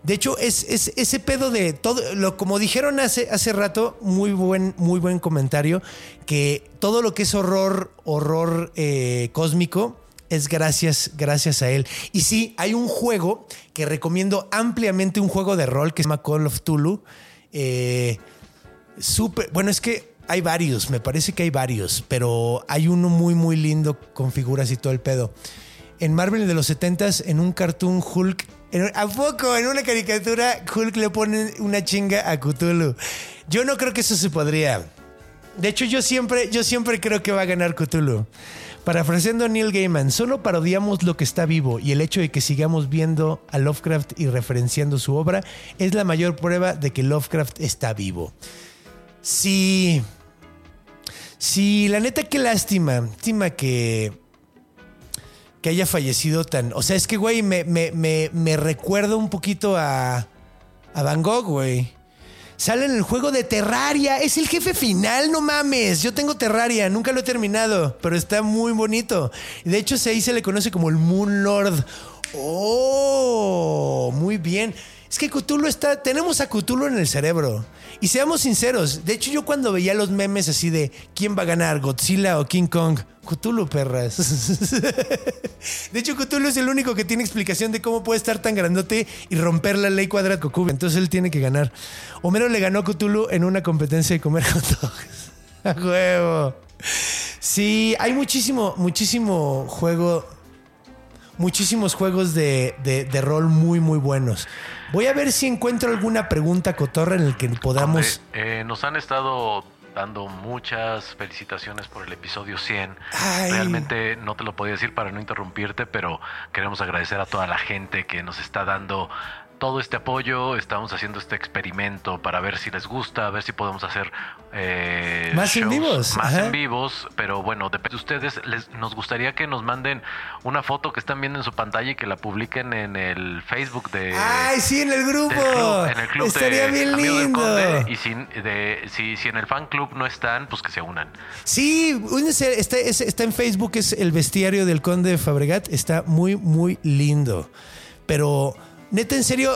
De hecho, es, ese pedo de todo, lo, como dijeron hace, hace rato, muy buen, muy buen comentario, que todo lo que es horror, horror eh, cósmico, es gracias, gracias a él. Y sí, hay un juego que recomiendo ampliamente, un juego de rol que se llama Call of Tulu. Eh, súper, bueno, es que hay varios, me parece que hay varios, pero hay uno muy, muy lindo con figuras y todo el pedo. En Marvel de los 70s, en un cartoon Hulk ¿A poco en una caricatura Hulk le pone una chinga a Cthulhu? Yo no creo que eso se podría. De hecho, yo siempre, yo siempre creo que va a ganar Cthulhu. Parafraseando a Neil Gaiman, solo parodiamos lo que está vivo y el hecho de que sigamos viendo a Lovecraft y referenciando su obra es la mayor prueba de que Lovecraft está vivo. Sí. Sí, la neta, qué lástima. Lástima que que haya fallecido tan. O sea, es que, güey, me, me, me, me recuerda un poquito a, a Van Gogh, güey. Sale en el juego de Terraria. Es el jefe final, no mames. Yo tengo Terraria, nunca lo he terminado, pero está muy bonito. De hecho, ahí se le conoce como el Moon Lord. Oh, muy bien. Es que Cthulhu está. Tenemos a Cthulhu en el cerebro. Y seamos sinceros. De hecho, yo cuando veía los memes así de quién va a ganar, Godzilla o King Kong, Cthulhu, perras. (laughs) De hecho, Cthulhu es el único que tiene explicación de cómo puede estar tan grandote y romper la ley cuadrada cube. Entonces él tiene que ganar. Homero le ganó a Cthulhu en una competencia de comer hot dogs. (laughs) A huevo. Sí, hay muchísimo, muchísimo juego muchísimos juegos de, de- de rol muy, muy buenos. Voy a ver si encuentro alguna pregunta cotorra en el que podamos... Eh, nos han estado dando muchas felicitaciones por el episodio 100. Ay. Realmente no te lo podía decir para no interrumpirte, pero queremos agradecer a toda la gente que nos está dando todo este apoyo. Estamos haciendo este experimento para ver si les gusta, a ver si podemos hacer eh, Más en vivos, Más ajá. en vivos, pero bueno, depende de ustedes. Les, nos gustaría que nos manden una foto que están viendo en su pantalla y que la publiquen en el Facebook de... ¡Ay, sí, en el grupo! club, en el club Estaría de bien lindo. Conde, y sin- de- si, si en el fan club no están, pues que se unan. Sí, únense, está, es- está en Facebook, es el bestiario del Conde de Fabregat. Está muy, muy lindo. Pero, neta, en serio,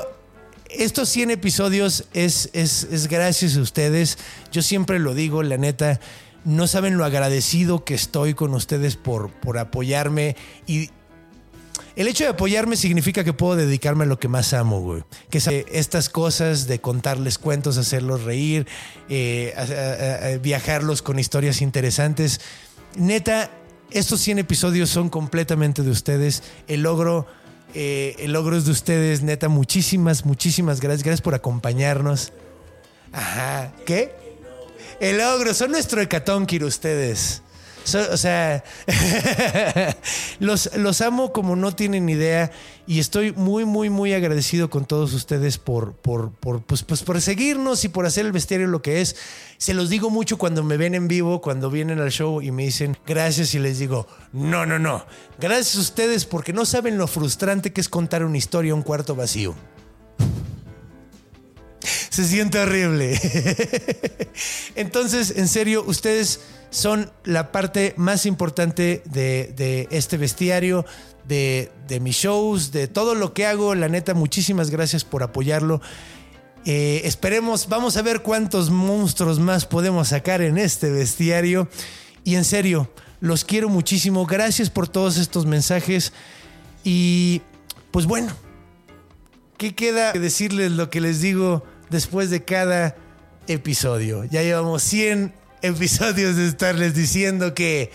estos 100 episodios es, es, es gracias a ustedes. Yo siempre lo digo, la neta. No saben lo agradecido que estoy con ustedes por, por apoyarme. Y el hecho de apoyarme significa que puedo dedicarme a lo que más amo, güey. Que es estas cosas de contarles cuentos, hacerlos reír, eh, viajarlos con historias interesantes. Neta, estos 100 episodios son completamente de ustedes. El logro, eh, el logro es de ustedes. Neta, muchísimas, muchísimas gracias. Gracias por acompañarnos. Ajá. ¿Qué? El logro, son nuestro hecatónquiro ustedes. O sea, (laughs) los, los amo como no tienen idea y estoy muy, muy, muy agradecido con todos ustedes por, por, por, pues, pues, por seguirnos y por hacer el bestiario lo que es. Se los digo mucho cuando me ven en vivo, cuando vienen al show y me dicen gracias y les digo, no, no, no. Gracias a ustedes porque no saben lo frustrante que es contar una historia a un cuarto vacío. Se siente horrible. (laughs) Entonces, en serio, ustedes son la parte más importante de, este bestiario, de, de mis shows, de todo lo que hago. La neta, muchísimas gracias por apoyarlo. Eh, esperemos, vamos a ver cuántos monstruos más podemos sacar en este bestiario. Y en serio, los quiero muchísimo. Gracias por todos estos mensajes. Y pues bueno, ¿Qué queda que decirles lo que les digo después de cada episodio? Ya llevamos 100 episodios de estarles diciendo que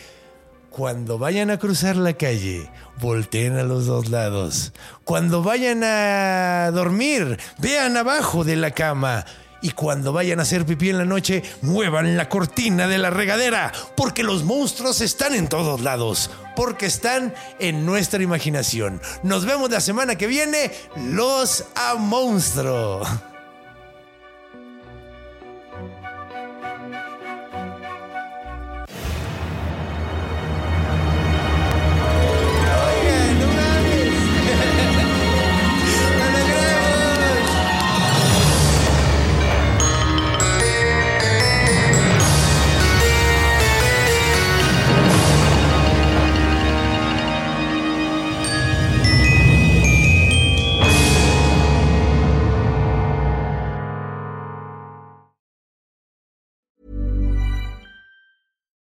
cuando vayan a cruzar la calle, volteen a los dos lados. Cuando vayan a dormir, vean abajo de la cama. Y cuando vayan a hacer pipí en la noche, muevan la cortina de la regadera, porque los monstruos están en todos lados, porque están en nuestra imaginación. Nos vemos la semana que viene, los a monstruo.